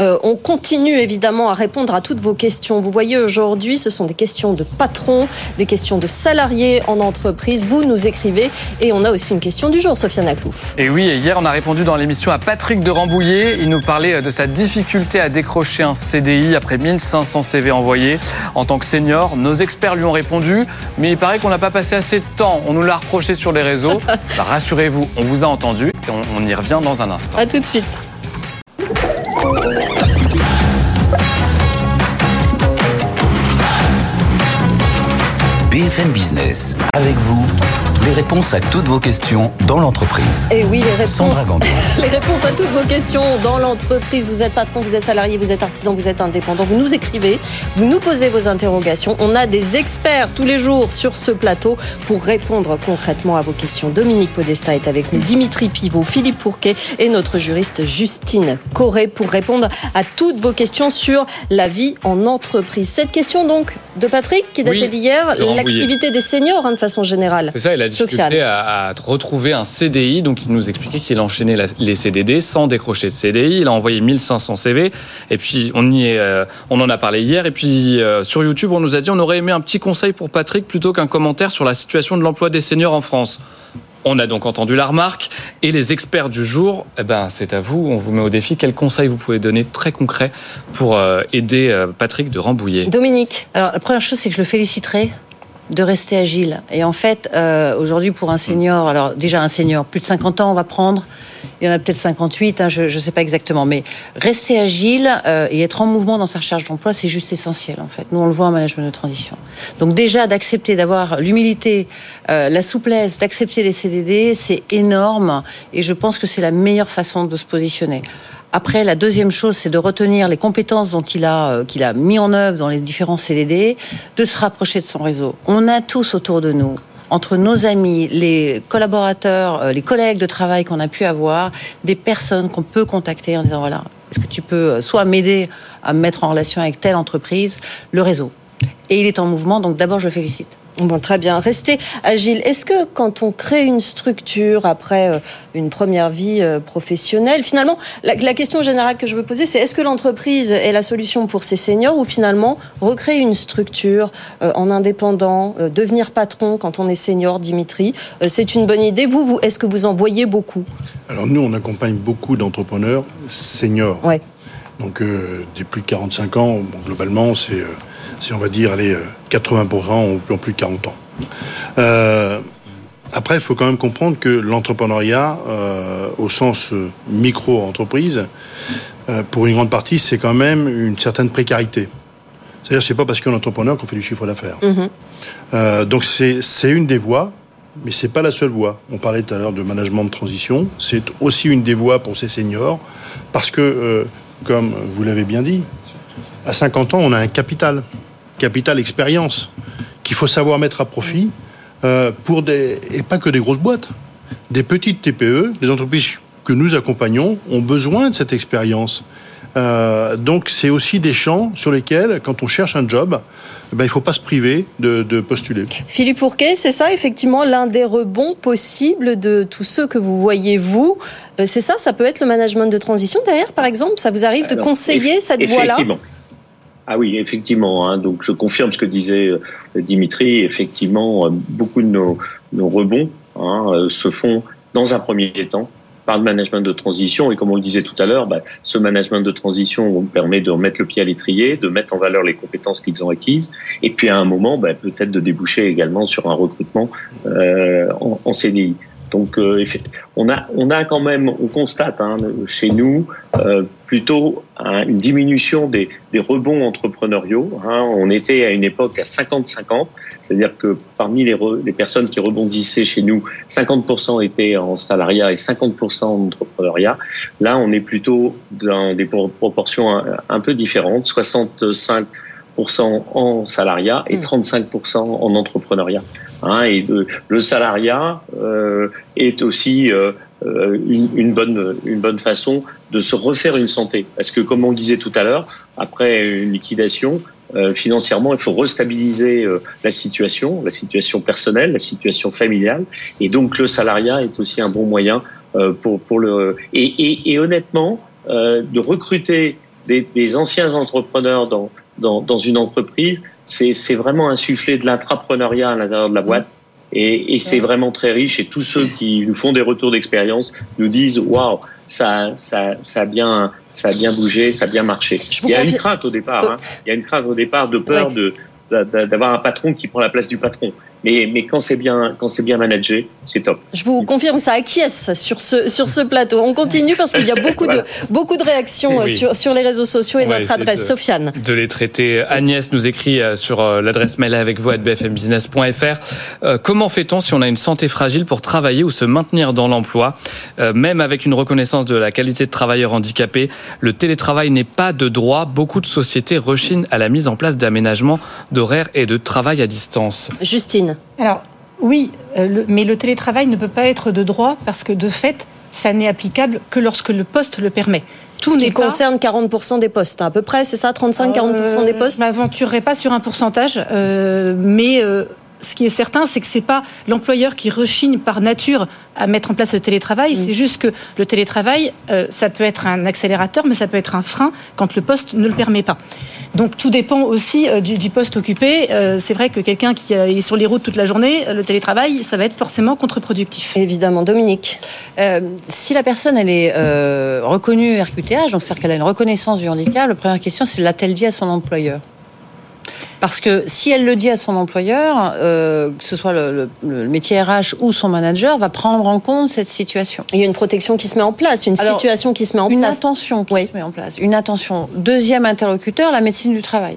Euh, on continue évidemment à répondre à toutes vos questions. Vous voyez aujourd'hui, ce sont des questions de patrons, des questions de salariés en entreprise. Vous nous écrivez et on a aussi une question du jour, Sofiane Aklouf. Et oui, hier on a répondu dans l'émission à Patrick de Rambouillet. Il nous parlait de sa difficulté à décrocher un CDI après 1500 CV envoyés en tant que senior. Nos experts lui ont répondu, mais il paraît qu'on n'a pas passé assez de temps. On nous l'a reproché sur les réseaux. bah, Rassurez-vous, on vous a entendu et on, on y revient dans un instant. À tout de suite. BFM Business, avec vous, les réponses à toutes vos questions dans l'entreprise. Et oui, les réponses, Sandra les réponses à toutes vos questions dans l'entreprise. Vous êtes patron, vous êtes salarié, vous êtes artisan, vous êtes indépendant. Vous nous écrivez, vous nous posez vos interrogations. On a des experts tous les jours sur ce plateau pour répondre concrètement à vos questions. Dominique Podesta est avec nous, Dimitri Pivot, Philippe Pourquet et notre juriste Justine Corré pour répondre à toutes vos questions sur la vie en entreprise. Cette question donc de Patrick qui datait oui, d'hier, l'activité des seniors hein, de façon générale. C'est ça, il a difficulté à, à, retrouver un CDI, donc il nous expliquait qu'il enchaînait la, les CDD sans décrocher de CDI, il a envoyé 1500 CV, et puis on, y est, euh, on en a parlé hier, et puis euh, sur YouTube on nous a dit on aurait aimé un petit conseil pour Patrick plutôt qu'un commentaire sur la situation de l'emploi des seniors en France. On a donc entendu la remarque. Et les experts du jour, eh ben, c'est à vous, on vous met au défi. Quels conseils vous pouvez donner très concrets pour euh, aider Patrick de Rambouillet? Dominique, alors la première chose c'est que je le féliciterai de rester agile. Et en fait, euh, aujourd'hui, pour un senior, alors déjà un senior, plus de 50 ans, on va prendre, il y en a peut-être 58, hein, je ne sais pas exactement, mais rester agile euh, et être en mouvement dans sa recherche d'emploi, c'est juste essentiel, en fait. Nous, on le voit en management de transition. Donc déjà, d'accepter, d'avoir l'humilité, euh, la souplesse, d'accepter les CDD, c'est énorme, et je pense que c'est la meilleure façon de se positionner. Après, la deuxième chose, c'est de retenir les compétences dont il a, euh, qu'il a mis en œuvre dans les différents CDD, de se rapprocher de son réseau. On a tous autour de nous entre nos amis, les collaborateurs, euh, les collègues de travail qu'on a pu avoir, des personnes qu'on peut contacter en disant voilà, est-ce que tu peux euh, soit m'aider à me mettre en relation avec telle entreprise, le réseau. Et il est en mouvement, donc d'abord je félicite. Bon, très bien. Restez agile. Est-ce que quand on crée une structure après euh, une première vie euh, professionnelle, finalement, la, la question générale que je veux poser, c'est est-ce que l'entreprise est la solution pour ces seniors ou finalement recréer une structure euh, en indépendant, euh, devenir patron quand on est senior, Dimitri, euh, c'est une bonne idée. Vous, vous est-ce que vous en voyez beaucoup? Alors nous, on accompagne beaucoup d'entrepreneurs seniors. Ouais. Donc euh, des plus de 45 ans, bon, globalement, c'est, c'est, on va dire, allez, euh, 80% ont, ont plus de 40 ans. Euh, après, il faut quand même comprendre que l'entrepreneuriat, euh, au sens euh, micro-entreprise, euh, pour une grande partie, c'est quand même une certaine précarité. C'est-à-dire, c'est pas parce qu'on est entrepreneur qu'on fait du chiffre d'affaires. Mhm. Euh, donc c'est une des voies, mais c'est pas la seule voie. On parlait tout à l'heure de management de transition, c'est aussi une des voies pour ces seniors, parce que, euh, comme vous l'avez bien dit, à 50 ans, on a un capital, capital expérience, qu'il faut savoir mettre à profit euh, pour des et pas que des grosses boîtes, des petites TPE, des entreprises que nous accompagnons ont besoin de cette expérience. Euh, donc c'est aussi des champs sur lesquels, quand on cherche un job, eh ben, il ne faut pas se priver de, de postuler. Philippe Fourquet, c'est ça effectivement l'un des rebonds possibles de tous ceux que vous voyez vous. Euh, C'est ça, ça peut être le management de transition derrière, par exemple? Ça vous arrive de Alors, conseiller cette voie-là? Effectivement. Ah oui, effectivement. hein. donc je confirme ce que disait euh, Dimitri. Effectivement, euh, beaucoup de nos, rebonds hein, euh, se font dans un premier temps par le management de transition. Et comme on le disait tout à l'heure, bah, ce management de transition permet de remettre le pied à l'étrier, de mettre en valeur les compétences qu'ils ont acquises, et puis à un moment, bah, peut-être de déboucher également sur un recrutement en, en CDI. Donc, euh, on a, on a quand même, on constate hein, chez nous euh, plutôt un- une diminution des, des rebonds entrepreneuriaux. hein. On était à une époque à 50-50, c'est-à-dire que parmi les, re- les personnes qui rebondissaient chez nous, 50% étaient en salariat et 50% en entrepreneuriat. Là, on est plutôt dans des pro- proportions un, un peu différentes, 65% en salariat et 35% en entrepreneuriat. Hein, et de, le salariat euh, est aussi euh, euh, une, une bonne une bonne façon de se refaire une santé. Parce que comme on disait tout à l'heure après une liquidation euh, financièrement il faut restabiliser euh, la situation la situation personnelle la situation familiale. Et donc le salariat est aussi un bon moyen euh, pour pour le et, et, et honnêtement euh, de recruter des, des anciens entrepreneurs dans dans, dans une entreprise, c'est vraiment insuffler de l'intrapreneuriat à l'intérieur de la boîte. Et, et c'est vraiment très riche. Et tous ceux qui nous font des retours d'expérience nous disent waouh, ça, ça, ça a bien, ça a bien bougé, ça a bien marché. Il y a une crainte au départ. Hein. Il y a une crainte au départ de peur de d'a- d'avoir un patron qui prend la place du patron. Mais, mais quand c'est bien, quand c'est bien managé, c'est top. Je vous confirme, ça acquiesce sur ce, sur ce plateau. On continue parce qu'il y a beaucoup, Voilà. de, beaucoup de réactions euh, Oui. sur, sur les réseaux sociaux et notre adresse. de- Sofiane. de les traiter. Agnès nous écrit euh, sur euh, l'adresse mail avec vous à bfmbusiness.fr. Euh, comment fait-on si on a une santé fragile pour travailler ou se maintenir dans l'emploi? Euh, Même avec une reconnaissance de la qualité de travailleur handicapé, le télétravail n'est pas de droit. Beaucoup de sociétés rechignent à la mise en place d'aménagements d'horaires et de travail à distance. Justine. Alors, oui, euh, le- mais le télétravail ne peut pas être de droit parce que de fait, ça n'est applicable que lorsque le poste le permet. Tout ce qui pas- concerne 40% des postes, à peu près, c'est ça 35-40% des Euh, postes? Je m'aventurerai pas sur un pourcentage, euh, mais ce qui est certain, c'est que c'est pas l'employeur qui rechigne par nature à mettre en place le télétravail. Mm. C'est juste que le télétravail, euh, ça peut être un accélérateur, mais ça peut être un frein quand le poste ne le permet pas. Donc tout dépend aussi euh, du, du poste occupé. Euh, c'est vrai que quelqu'un qui est sur les routes toute la journée, le télétravail, ça va être forcément contre-productif. Évidemment, Dominique. Euh, si la personne elle est euh, reconnue RQTH, donc c'est-à-dire qu'elle a une reconnaissance du handicap, la première question c'est l'a-t-elle dit à son employeur? Parce que si elle le dit à son employeur, euh, que ce soit le, le- le métier RH ou son manager, va prendre en compte cette situation. Il y a une protection qui se met en place, une Alors, situation qui se met en une place. attention qui se met en place. Une attention. Deuxième interlocuteur, la médecine du travail,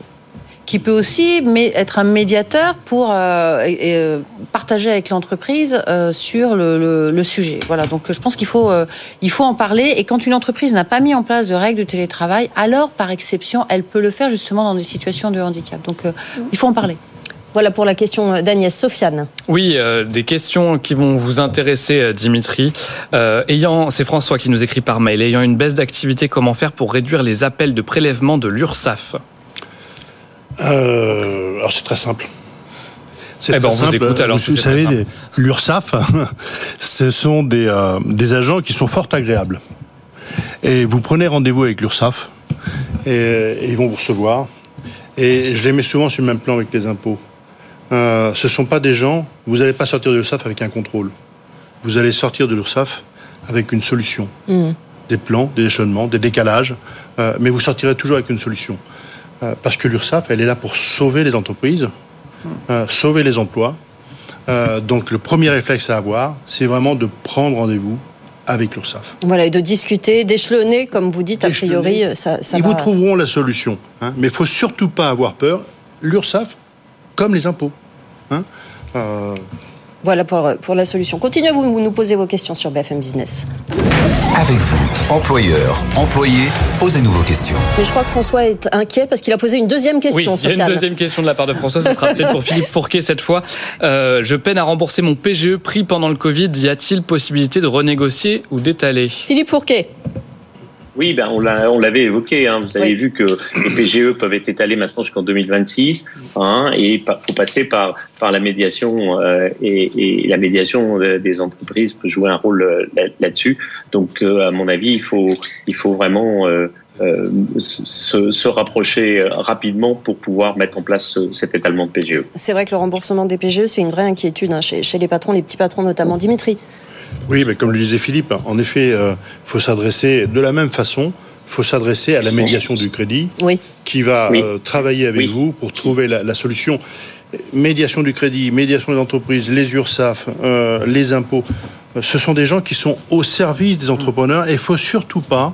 qui peut aussi être un médiateur pour euh, et- et, euh, partager avec l'entreprise euh, sur le, le- le sujet. Voilà. Donc, je pense qu'il faut euh, il faut en parler. Et quand une entreprise n'a pas mis en place de règles de télétravail, alors par exception, elle peut le faire justement dans des situations de handicap. Donc, euh, il faut en parler. Voilà pour la question d'Agnès. Sofiane. Oui, euh, des questions qui vont vous intéresser, Dimitri. Euh, ayant, c'est François qui nous écrit par mail. Ayant une baisse d'activité, comment faire pour réduire les appels de prélèvement de l'URSSAF? Alors c'est très simple. C'est Eh ben, très on vous écoute, alors, savez, l'URSSAF, ce sont des, euh, des agents qui sont fort agréables. Et vous prenez rendez-vous avec l'URSSAF et, et ils vont vous recevoir. Et je les mets souvent sur le même plan avec les impôts. Euh, ce ne sont pas des gens, vous n'allez pas sortir de l'URSSAF avec un contrôle. Vous allez sortir de l'URSSAF avec une solution. Mm. Des plans, des échelonnements, des décalages, euh, mais vous sortirez toujours avec une solution. Euh, parce que l'URSSAF, elle est là pour sauver les entreprises, euh, sauver les emplois. Euh, donc le premier réflexe à avoir, c'est vraiment de prendre rendez-vous avec l'URSSAF. Voilà, et de discuter, d'échelonner, comme vous dites, a priori, ça, ça Ils va... vous trouveront la solution. hein. mais il faut surtout pas avoir peur. L'URSSAF, comme les impôts. hein. Voilà pour, pour la solution. Continuez, vous, vous nous posez vos questions sur BFM Business. Avec vous, employeurs, employés, posez-nous vos questions. Mais je crois que François est inquiet parce qu'il a posé une deuxième Oui, question, il y a une deuxième question de la part de François. Ce sera peut-être pour Philippe Fourquet cette fois. Euh, je peine à rembourser mon PGE pris pendant le Covid. Y a-t-il possibilité de renégocier ou d'étaler? Philippe Fourquet. Oui, ben on l'a- on l'avait évoqué. hein. Vous avez vu que les PGE peuvent être étalés maintenant jusqu'en 2026, hein, et il faut passer par par la médiation euh, et, et la médiation euh, des entreprises peut jouer un rôle euh, là- là-dessus. Donc, euh, à mon avis, il faut il faut vraiment euh, euh, se, se rapprocher rapidement pour pouvoir mettre en place ce- cet étalement de PGE. C'est vrai que le remboursement des PGE, c'est une vraie inquiétude hein, chez, chez les patrons, les petits patrons notamment. Dimitri. Oui, mais comme le disait Philippe, en effet, il faut s'adresser de la même façon. Il faut s'adresser à la médiation du crédit, Oui. qui va Oui. euh, travailler avec vous pour trouver la, la solution. Médiation du crédit, médiation des entreprises, les URSAF, euh, les impôts, euh, ce sont des gens qui sont au service des entrepreneurs et il faut surtout pas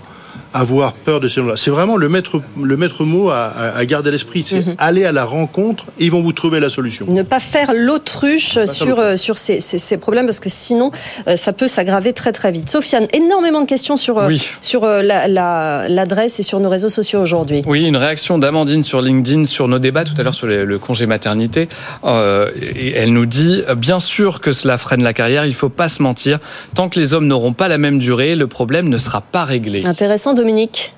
avoir peur de ces gens-là. C'est vraiment le maître, le maître mot à, garder à l'esprit. C'est Mhm. aller à la rencontre et ils vont vous trouver la solution. Ne pas faire l'autruche sur, euh, sur ces, ces- ces problèmes parce que sinon, euh, ça peut s'aggraver très très vite. Sofiane, énormément de questions sur, euh, Oui. sur euh, la- la- l'adresse et sur nos réseaux sociaux aujourd'hui. Oui, une réaction d'Amandine sur LinkedIn sur nos débats tout à l'heure sur le, le congé maternité. Euh, et elle nous dit bien sûr que cela freine la carrière. Il faut pas se mentir. Tant que les hommes n'auront pas la même durée, le problème ne sera pas réglé. Intéressant, Dominique.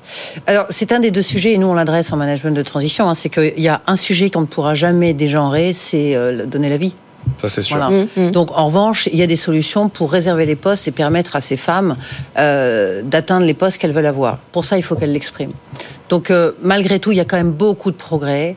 Alors, c'est un des deux sujets, et nous, on l'adresse en management de transition. hein, c'est qu'il y a un sujet qu'on ne pourra jamais dégenrer, c'est euh, donner la vie. Ça c'est sûr. Voilà. Donc, en revanche, il y a des solutions pour réserver les postes et permettre à ces femmes euh, d'atteindre les postes qu'elles veulent avoir. Pour ça, il faut qu'elles l'expriment. Donc, euh, malgré tout, il y a quand même beaucoup de progrès.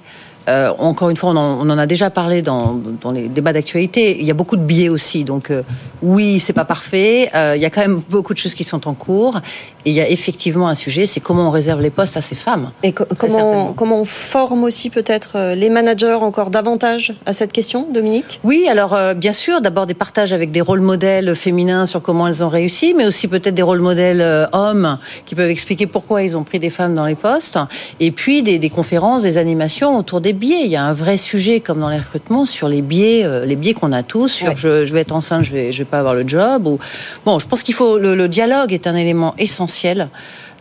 Euh, encore une fois, on en, on en a déjà parlé dans, dans les débats d'actualité. Il y a beaucoup de biais aussi. Donc, euh, oui, c'est pas parfait. Euh, il y a quand même beaucoup de choses qui sont en cours. Et il y a effectivement un sujet, c'est comment on réserve les postes à ces femmes. Et co- comment, comment on forme aussi peut-être euh, les managers encore davantage à cette question, Dominique? Oui, alors bien sûr, d'abord des partages avec des rôles modèles féminins sur comment elles ont réussi, mais aussi peut-être des rôles modèles hommes qui peuvent expliquer pourquoi ils ont pris des femmes dans les postes, et puis des, des conférences, des animations autour des biais. Il y a un vrai sujet, comme dans les recrutements, sur les biais, euh, les biais qu'on a tous, sur Ouais. je, je vais être enceinte, je vais, je vais pas avoir le job. Ou bon, je pense qu'il faut le, le dialogue est un élément essentiel.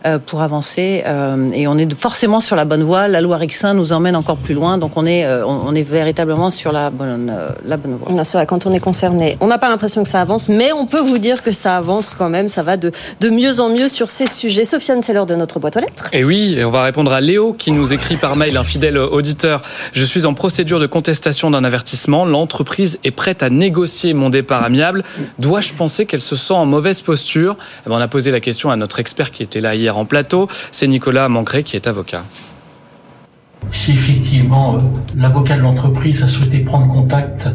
Euh, pour avancer euh, et on est forcément sur la bonne voie. La loi Rixin nous emmène encore plus loin, donc on est euh, on est véritablement sur la bonne la bonne voie. Non, C'est vrai, quand on est concerné, on n'a pas l'impression que ça avance, mais on peut vous dire que ça avance quand même, ça va de, de mieux en mieux sur ces sujets. Sofiane, c'est l'heure de notre boîte aux lettres. Et oui, et on va répondre à Léo qui nous écrit par mail, un fidèle auditeur. Je suis en procédure de contestation d'un avertissement. L'entreprise est prête à négocier mon départ amiable. Dois-je penser qu'elle se sent en mauvaise posture? Eh ben, On a posé la question à notre expert qui était là hier en plateau. C'est Nicolas Mancré qui est avocat. Si effectivement euh, l'avocat de l'entreprise a souhaité prendre contact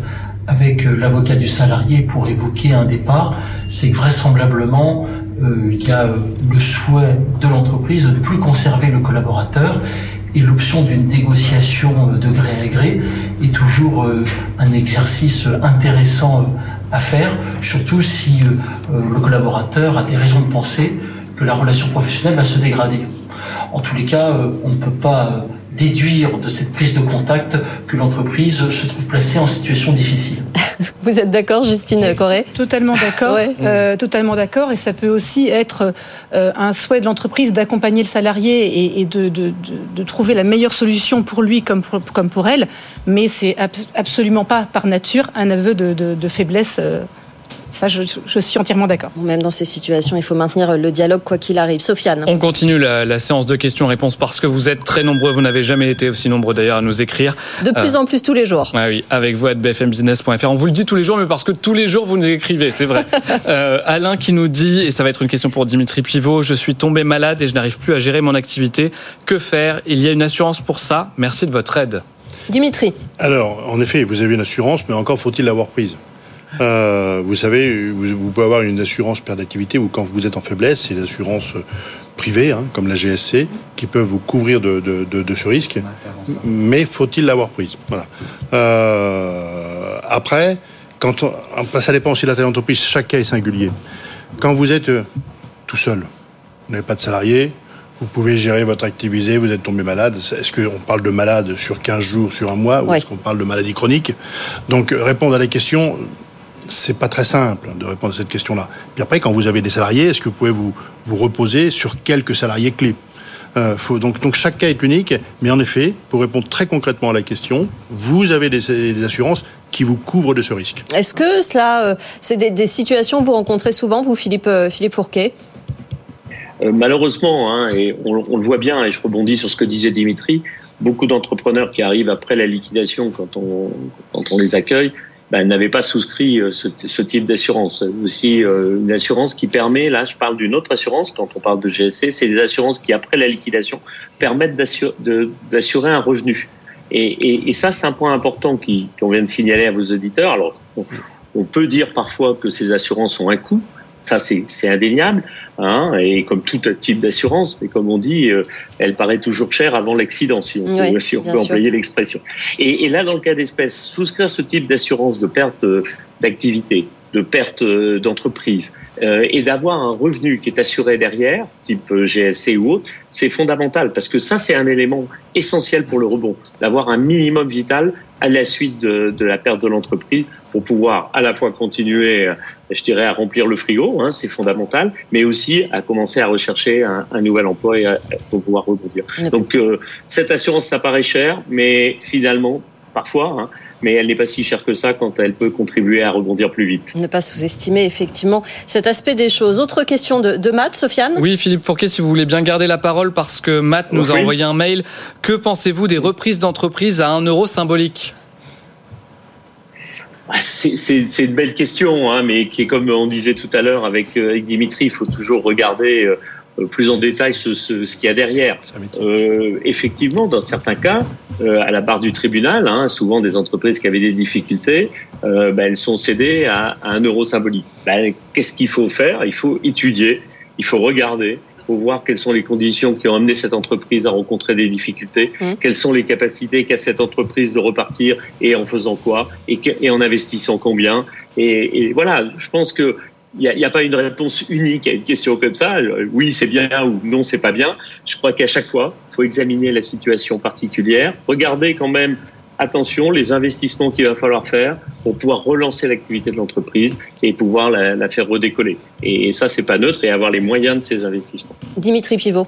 avec euh, l'avocat du salarié pour évoquer un départ, c'est vraisemblablement euh, il y a le souhait de l'entreprise de ne plus conserver le collaborateur et l'option d'une négociation de gré à gré est toujours un exercice intéressant à faire, surtout si le collaborateur a des raisons de penser que la relation professionnelle va se dégrader. En tous les cas, euh, on ne peut pas euh, déduire de cette prise de contact que l'entreprise se trouve placée en situation difficile. Vous êtes d'accord, Justine Corée Totalement d'accord, Ouais. euh, totalement d'accord. Et ça peut aussi être euh, un souhait de l'entreprise d'accompagner le salarié et, et de, de- de- de trouver la meilleure solution pour lui comme pour, comme pour elle. Mais c'est abs- absolument pas par nature un aveu de, de- de faiblesse. euh, Ça, je, je suis entièrement d'accord. Même dans ces situations, il faut maintenir le dialogue quoi qu'il arrive. Sofiane. On continue la, la séance de questions-réponses parce que vous êtes très nombreux. Vous n'avez jamais été aussi nombreux d'ailleurs à nous écrire. De plus Euh, en plus tous les jours. Ah oui, avec vous à bfmbusiness.fr. On vous le dit tous les jours, mais parce que tous les jours vous nous écrivez, c'est vrai. Euh, Alain qui nous dit, et ça va être une question pour Dimitri Pivot, je suis tombé malade et je n'arrive plus à gérer mon activité. Que faire? Il y a une assurance pour ça. Merci de votre aide. Dimitri. Alors, en effet, vous avez une assurance, mais encore faut-il l'avoir prise. Euh, vous savez, vous, vous pouvez avoir une assurance perte d'activité ou quand vous êtes en faiblesse, c'est l'assurance euh, privée, hein, comme la GSC, qui peuvent vous couvrir de, de- de- de ce risque. Mais faut-il l'avoir prise? Voilà. Euh, après, quand on- ça dépend aussi de la taille d'entreprise. Chaque cas est singulier. Quand vous êtes euh, tout seul, vous n'avez pas de salarié, vous pouvez gérer votre activité, vous êtes tombé malade. Est-ce qu'on parle de malade sur 15 jours, sur un mois, ou est-ce qu'on parle de maladie chronique? Donc, répondre à la question, c'est pas très simple de répondre à cette question-là. Puis après, quand vous avez des salariés, est-ce que vous pouvez vous, vous reposer sur quelques salariés clés? Euh, faut, donc, donc chaque cas est unique, mais en effet, pour répondre très concrètement à la question, vous avez des, des assurances qui vous couvrent de ce risque. Est-ce que cela, euh, c'est des, des situations que vous rencontrez souvent, vous, Philippe, euh, Philippe Fourquet? Euh, malheureusement, hein, et on, on le voit bien, et je rebondis sur ce que disait Dimitri, beaucoup d'entrepreneurs qui arrivent après la liquidation, quand on, quand on les accueille, ben, n'avaient pas souscrit euh, ce, type d'assurance. Aussi, euh, une assurance qui permet, là, je parle d'une autre assurance, quand on parle de GSC, c'est des assurances qui, après la liquidation, permettent d'assurer un revenu. Et, ça, c'est un point important qu'on vient de signaler à vos auditeurs. Alors, on, on peut dire parfois que ces assurances ont un coût. Ça, c'est indéniable. Hein, et comme tout type d'assurance, mais comme on dit, euh, elle paraît toujours chère avant l'accident, si on Oui, peut, si on bien peut sûr. employer l'expression. Et, et là, dans le cas d'espèce, souscrire ce type d'assurance de perte euh, d'activité, de perte euh, d'entreprise, euh, et d'avoir un revenu qui est assuré derrière, type GSC ou autre, c'est fondamental parce que ça, c'est un élément essentiel pour le rebond, d'avoir un minimum vital à la suite de, de la perte de l'entreprise pour pouvoir à la fois continuer, je dirais, à remplir le frigo, hein, c'est fondamental, mais aussi à commencer à rechercher un, un nouvel emploi et à- pour pouvoir rebondir. Donc euh, cette assurance, ça paraît cher, mais finalement, parfois, hein, mais elle n'est pas si chère que ça quand elle peut contribuer à rebondir plus vite. Ne pas sous-estimer effectivement cet aspect des choses. Autre question de, de Matt, Sofiane? Oui, Philippe Fourquet, si vous voulez bien garder la parole, parce que Matt nous a Oui. envoyé un mail. Que pensez-vous des reprises d'entreprise à 1 euro symbolique? Ah, C'est une belle question, hein, mais qui est comme on disait tout à l'heure avec, euh, avec Dimitri, il faut toujours regarder euh, euh, plus en détail ce, ce, ce qu'il y a derrière. Euh, effectivement, dans certains cas, euh, à la barre du tribunal, hein, souvent des entreprises qui avaient des difficultés, euh, ben, elles sont cédées à, à un euro symbolique. Ben, Qu'est-ce qu'il faut faire? Il faut étudier, il faut regarder. Faut voir quelles sont les conditions qui ont amené cette entreprise à rencontrer des difficultés, Mmh. quelles sont les capacités qu'a cette entreprise de repartir et en faisant quoi et, que- et en investissant combien. Et, et voilà, je pense que il n'y a pas une réponse unique à une question comme ça. Euh, Oui, c'est bien ou non, c'est pas bien. Je crois qu'à chaque fois, il faut examiner la situation particulière, regarder quand même, attention, les investissements qu'il va falloir faire pour pouvoir relancer l'activité de l'entreprise et pouvoir la, la faire redécoller. Et ça, c'est pas neutre et avoir les moyens de ces investissements. Dimitri Pivot.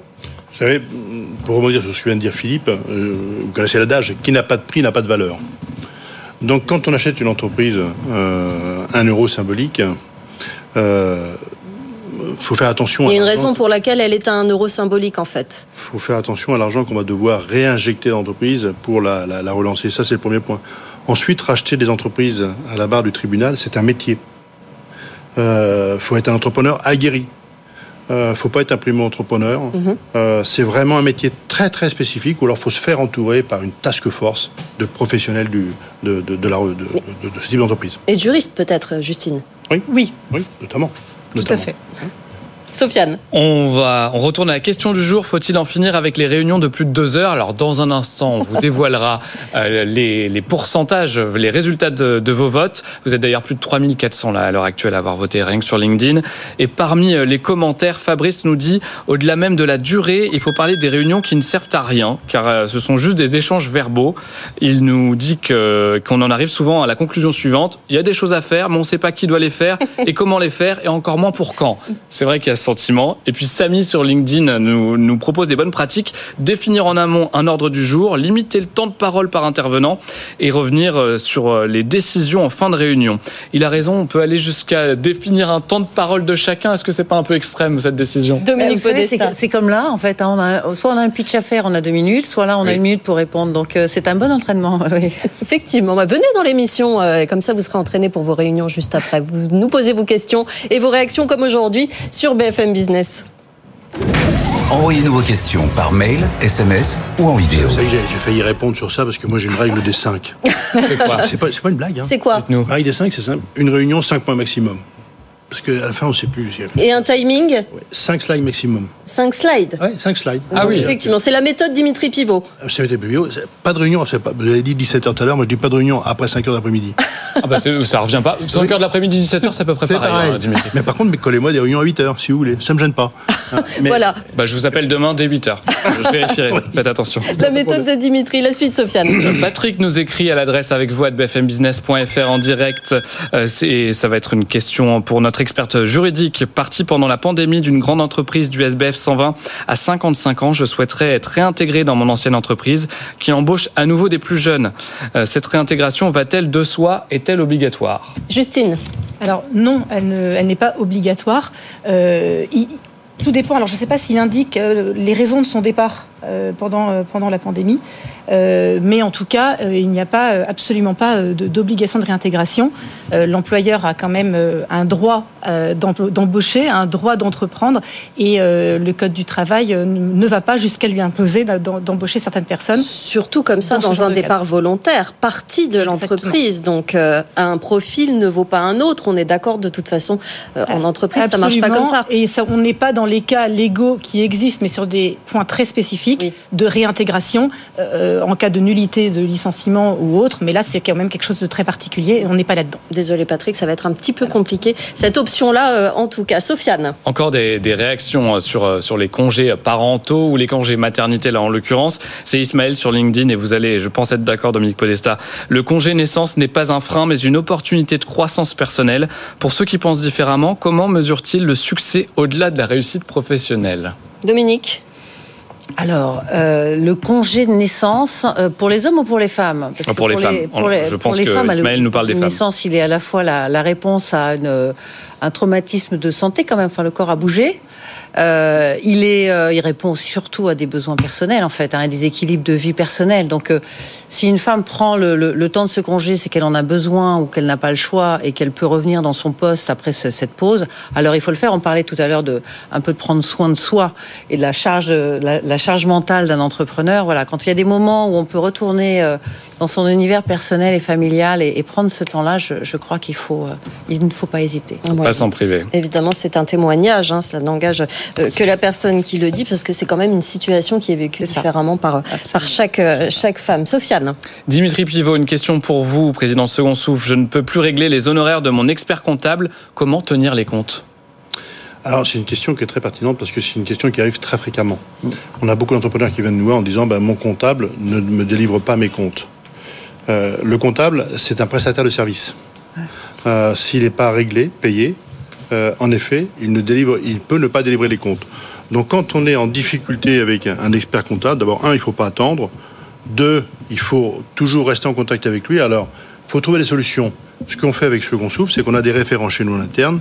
Vous savez, pour rebondir sur ce que vient de dire Philippe, euh, vous connaissez l'adage qui n'a pas de prix n'a pas de valeur. Donc quand on achète une entreprise, euh, un euro symbolique, euh, faut faire attention. Il y a une raison pour laquelle elle est à un euro symbolique en fait. faut faire attention à l'argent qu'on va devoir réinjecter dans l'entreprise pour la, la- la relancer. Ça, c'est le premier point. Ensuite, racheter des entreprises à la barre du tribunal, c'est un métier. Euh, faut être un entrepreneur aguerri. Euh, faut pas être un primo-entrepreneur. Mhm. Euh, c'est vraiment un métier très très spécifique où alors faut se faire entourer par une task force de professionnels du, de, de, de la, de, de- de ce type d'entreprise. Et de juriste peut-être, Justine? Oui, Oui, oui, notamment. Tout à fait. Sofiane. On va, on retourne à la question du jour. Faut-il en finir avec les réunions de plus de deux heures? Alors, dans un instant, on vous dévoilera euh, les, pourcentages, les résultats de, de vos votes. Vous êtes d'ailleurs plus de 3400 là à l'heure actuelle à avoir voté rien que sur LinkedIn. Et parmi euh, les commentaires, Fabrice nous dit, au-delà même de la durée, il faut parler des réunions qui ne servent à rien, car euh, ce sont juste des échanges verbaux. Il nous dit que qu'on en arrive souvent à la conclusion suivante il y a des choses à faire, mais on ne sait pas qui doit les faire et comment les faire, et encore moins pour quand. C'est vrai qu'il y a sentiment. Et puis Samy sur LinkedIn nous, nous propose des bonnes pratiques. Définir en amont un ordre du jour, limiter le temps de parole par intervenant et revenir euh, sur euh, les décisions en fin de réunion. Il a raison, on peut aller jusqu'à définir un temps de parole de chacun. Est-ce que c'est pas un peu extrême cette décision? Dominique C'est comme là, en fait. Hein, on a, soit on a un pitch à faire, on a deux minutes, soit là on a une minute pour répondre. Donc euh, c'est un bon entraînement. Effectivement. Bah, venez dans l'émission, comme ça vous serez entraîné pour vos réunions juste après. Vous nous posez vos questions et vos réactions comme aujourd'hui sur BFM Business. Envoyez-nous vos questions par mail, SMS ou en vidéo. J'ai failli répondre sur ça parce que moi j'ai une règle des 5. C'est quoi C'est pas, pas, une blague. Hein. C'est quoi La règle des 5, c'est simple. Une réunion, 5 points maximum. Parce qu'à la fin, on ne sait plus. Et un timing 5 slides maximum. 5 slides Oui, 5 slides. Ah oui. Effectivement, c'est la méthode Dimitri Pivot. C'est Pivot. Pas de réunion, pas, vous avez dit 17h tout à l'heure, moi je dis pas de réunion après 5h d'après-midi. ah bah ça revient pas. 5h de l'après-midi, 17h, c'est à peu près pareil. pareil. Hein, Dimitri. Mais par contre, collez-moi des réunions à 8h, si vous voulez. Ça me gêne pas. Mais... Voilà. Bah, je vous appelle demain dès 8h. Je vérifierai. Faites attention. La méthode de Dimitri. La suite, Sofiane. Patrick nous écrit à l'adresse avec vous à bfmbusiness.fr en direct. Euh, ça va être une question pour notre experte juridique parti pendant la pandémie d'une grande entreprise du SBF 120 à 55 ans. Je souhaiterais être réintégré dans mon ancienne entreprise qui embauche à nouveau des plus jeunes. Euh, cette réintégration va-t-elle de soi Est-elle obligatoire? Justine alors non, elle n'est pas obligatoire. Euh, tout dépend. Alors je ne sais pas s'il indique euh, les raisons de son départ pendant, pendant la pandémie. Euh, mais en tout cas, euh, il n'y a pas absolument pas d'obligation de, réintégration. L'employeur a quand même un droit d'embaucher, un droit d'entreprendre, et le code du travail ne va pas jusqu'à lui imposer d'embaucher certaines personnes. Surtout comme ça dans, un départ volontaire, partie de l'entreprise. Donc un profil ne vaut pas un autre. On est d'accord de toute façon en entreprise, ça marche pas comme ça. Et ça, on n'est pas dans les cas légaux qui existent, mais sur des points très spécifiques de réintégration. Euh, en cas de nullité de licenciement ou autre, mais là c'est quand même quelque chose de très particulier et on n'est pas là-dedans. Désolé Patrick, ça va être un petit peu compliqué. Cette option-là, euh, en tout cas, Sofiane. Encore des, réactions euh, sur, sur les congés parentaux ou les congés maternité, là en l'occurrence. C'est Ismaël sur LinkedIn et vous allez, je pense, être d'accord, Dominique Podesta. Le congé naissance n'est pas un frein, mais une opportunité de croissance personnelle. Pour ceux qui pensent différemment, comment mesure-t-il le succès au-delà de la réussite professionnelle? Dominique alors, euh, le congé de naissance, euh, pour les hommes ou pour les femmes? Parce Pour, les, femmes. Je pense que Ismaël nous parle des femmes. Le naissance, il est à la fois la, la réponse à une, un traumatisme de santé quand même. Enfin, le corps a bougé. Euh, il est, euh, il répond surtout à des besoins personnels en fait, à un déséquilibre de vie personnelle. Donc, euh, si une femme prend le, le, le, temps de se congé, c'est qu'elle en a besoin ou qu'elle n'a pas le choix et qu'elle peut revenir dans son poste après cette pause. Alors, il faut le faire. On parlait tout à l'heure de un peu de prendre soin de soi et de la charge, la, la charge mentale d'un entrepreneur. Voilà, quand il y a des moments où on peut retourner euh, dans son univers personnel et familial et, et prendre ce temps-là, je, je, crois qu'il faut, il ne faut pas hésiter. Pas s'en priver. Évidemment, c'est un témoignage. Hein, cela n'engage euh, que la personne qui le dit, parce que c'est quand même une situation qui est vécue différemment par, par chaque, euh, chaque femme. Sofiane. Dimitri Pivot, une question pour vous, président Second Souffle. Je ne peux plus régler les honoraires de mon expert comptable. Comment tenir les comptes? Alors c'est une question qui est très pertinente parce que c'est une question qui arrive très fréquemment. On a beaucoup d'entrepreneurs qui viennent nous voir en disant ben, mon comptable ne me délivre pas mes comptes. Euh, le comptable, c'est un prestataire de service. Euh, S'il n'est pas réglé, payé, euh, en effet, il, ne délivre, il peut ne pas délivrer les comptes. Donc quand on est en difficulté avec un, expert comptable, d'abord, un, il ne faut pas attendre. Deux, il faut toujours rester en contact avec lui. Alors, il faut trouver des solutions. Ce qu'on fait avec Second Souffle, c'est qu'on a des référents chez nous en interne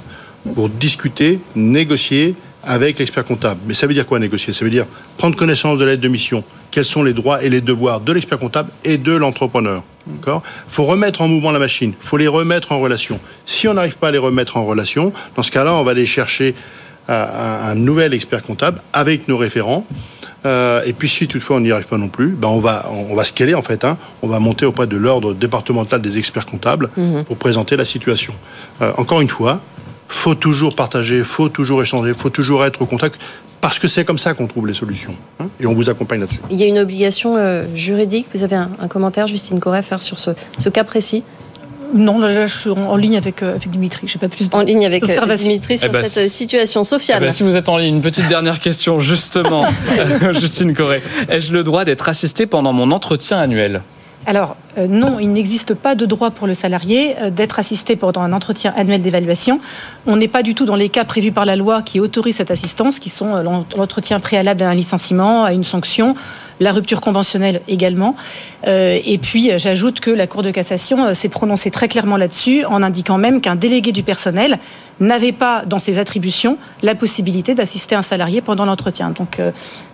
pour discuter, négocier avec l'expert comptable. Mais ça veut dire quoi négocier? Ça veut dire prendre connaissance de l'aide de mission. Quels sont les droits et les devoirs de l'expert comptable et de l'entrepreneur il faut remettre en mouvement la machine, faut les remettre en relation. Si on n'arrive pas à les remettre en relation, dans ce cas-là, on va aller chercher un, nouvel expert comptable avec nos référents. Euh, et puis si toutefois on n'y arrive pas non plus, ben on va on va scaler en fait. Hein, on va monter auprès de l'ordre départemental des experts comptables mhm. pour présenter la situation. Euh, encore une fois, faut toujours partager, faut toujours échanger, faut toujours être au contact parce que c'est comme ça qu'on trouve les solutions. Hein, et on vous accompagne là-dessus. Il y a une obligation euh, juridique. Vous avez un, commentaire, Justine Corée, à faire sur ce, cas précis? Non, là, je suis en, ligne avec, euh, avec Dimitri. J'ai pas plus En ligne avec euh, Dimitri sur eh ben, cette situation. Sofiane. Eh ben, si vous êtes en ligne, une petite dernière question, justement. Justine Corée. Ai-je le droit d'être assisté pendant mon entretien annuel? Alors, euh, non, il n'existe pas de droit pour le salarié euh, d'être assisté pendant un entretien annuel d'évaluation. On n'est pas du tout dans les cas prévus par la loi qui autorisent cette assistance, qui sont euh, l'en- l'entretien préalable à un licenciement, à une sanction, la rupture conventionnelle également. Euh, et puis, euh, j'ajoute que la Cour de cassation euh, s'est prononcée très clairement là-dessus, en indiquant même qu'un délégué du personnel n'avait pas dans ses attributions la possibilité d'assister un salarié pendant l'entretien. Donc, euh,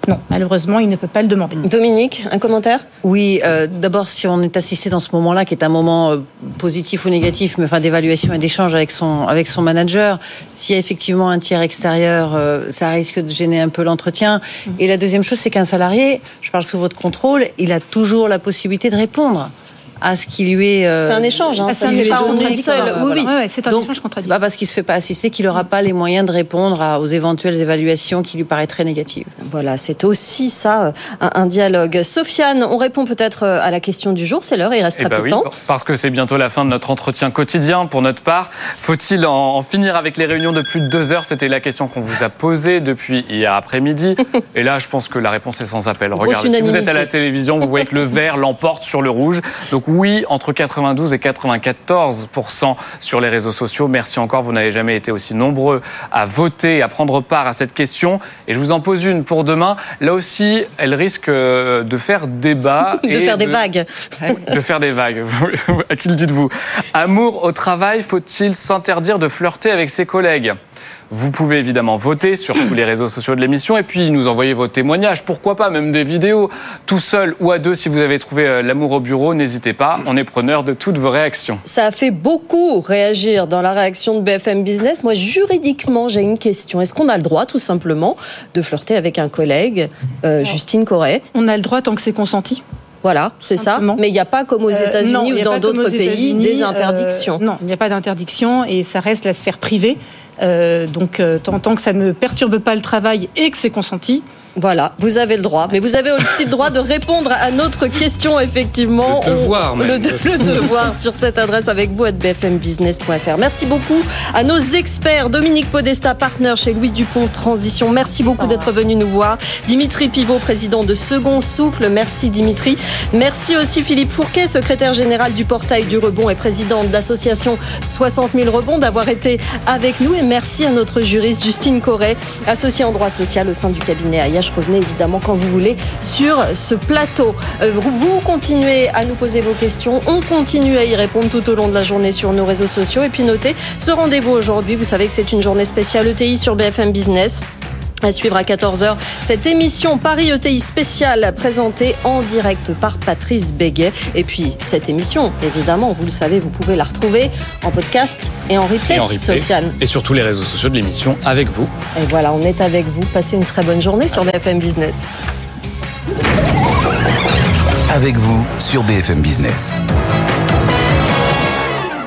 non, malheureusement, il ne peut pas le demander. Dominique, un commentaire? Oui, euh, d'abord, si on est assisté dans ce moment-là, qui est un moment euh, positif ou négatif, mais enfin d'évaluation et d'échange avec son avec son manager, s'il y a effectivement un tiers extérieur, euh, ça risque de gêner un peu l'entretien. Et la deuxième chose, c'est qu'un salarié, je parle sous votre contrôle, il a toujours la possibilité de répondre à ce qui lui est. euh, C'est un échange, hein, à ça ce se qui fait lui est pas en donné, une seule. quoi, Oui, oui. Ouais, c'est un Donc, échange C'est contradictoire. pas parce qu'il se fait pas assister qu'il n'aura pas les moyens de répondre à- aux éventuelles évaluations qui lui paraîtraient négatives. Voilà, c'est aussi ça, euh, un, un dialogue. Sofiane, on répond peut-être euh, à la question du jour, c'est l'heure, il reste Eh très ben peu oui, de temps. parce que c'est bientôt la fin de notre entretien quotidien pour notre part. Faut-il en, en finir avec les réunions de plus de deux heures? C'était la question qu'on vous a posée depuis hier après-midi. Et là, je pense que la réponse est sans appel. Grosse Regardez, si vous êtes à la télévision, vous voyez que le vert l'emporte sur le rouge. Donc oui, entre 92 et 94% sur les réseaux sociaux. Merci encore, vous n'avez jamais été aussi nombreux à voter, à prendre part à cette question. Et je vous en pose une pour demain. Là aussi, elle risque euh, de faire débat. De et faire des vagues. de faire des vagues. à qui le dites-vous? Amour au travail, faut-il s'interdire de flirter avec ses collègues? Vous pouvez évidemment voter sur tous les réseaux sociaux de l'émission et puis nous envoyer vos témoignages, pourquoi pas même des vidéos, tout seul ou à deux si vous avez trouvé euh, l'amour au bureau, n'hésitez pas, on est preneur de toutes vos réactions. Ça a fait beaucoup réagir dans la réaction de BFM Business. Moi, juridiquement, j'ai une question. Est-ce qu'on a le droit, tout simplement, de flirter avec un collègue, euh, Justine Corret? On a le droit tant que c'est consenti. Voilà, c'est ça. Mais il n'y a pas, comme aux Euh, États-Unis ou dans d'autres pays, des euh, interdictions. non, il n'y a pas d'interdiction et ça reste la sphère privée. Euh, donc, tant, tant que ça ne perturbe pas le travail et que c'est consenti. Voilà, vous avez le droit. Mais vous avez aussi le droit de répondre à notre question, effectivement. Le devoir, On- même. le, de- le devoir sur cette adresse avec vous à bfmbusiness.fr. Merci beaucoup à nos experts. Dominique Podesta, partenaire chez Louis Dupont Transition. Merci beaucoup d'être venu nous voir. Dimitri Pivot, président de Second Souffle. Merci Dimitri. Merci aussi Philippe Fourquet, secrétaire général du portail du rebond et président de l'association 60 000 rebonds d'avoir été avec nous. Et merci à notre juriste Justine Corret, associée en droit social au sein du cabinet Ayache. Revenez évidemment quand vous voulez sur ce plateau. Euh, Vous continuez à nous poser vos questions. On continue à y répondre tout au long de la journée sur nos réseaux sociaux. Et puis notez ce rendez-vous aujourd'hui. Vous savez que c'est une journée spéciale ETI sur BFM Business. À suivre à 14h, cette émission Paris ETI spéciale présentée en direct par Patrice Béguet. Et puis, cette émission, évidemment, vous le savez, vous pouvez la retrouver en podcast et en replay, Et en replay, Sofiane. et sur tous les réseaux sociaux de l'émission avec vous. Et voilà, on est avec vous. Passez une très bonne journée sur BFM Business. Avec vous sur BFM Business.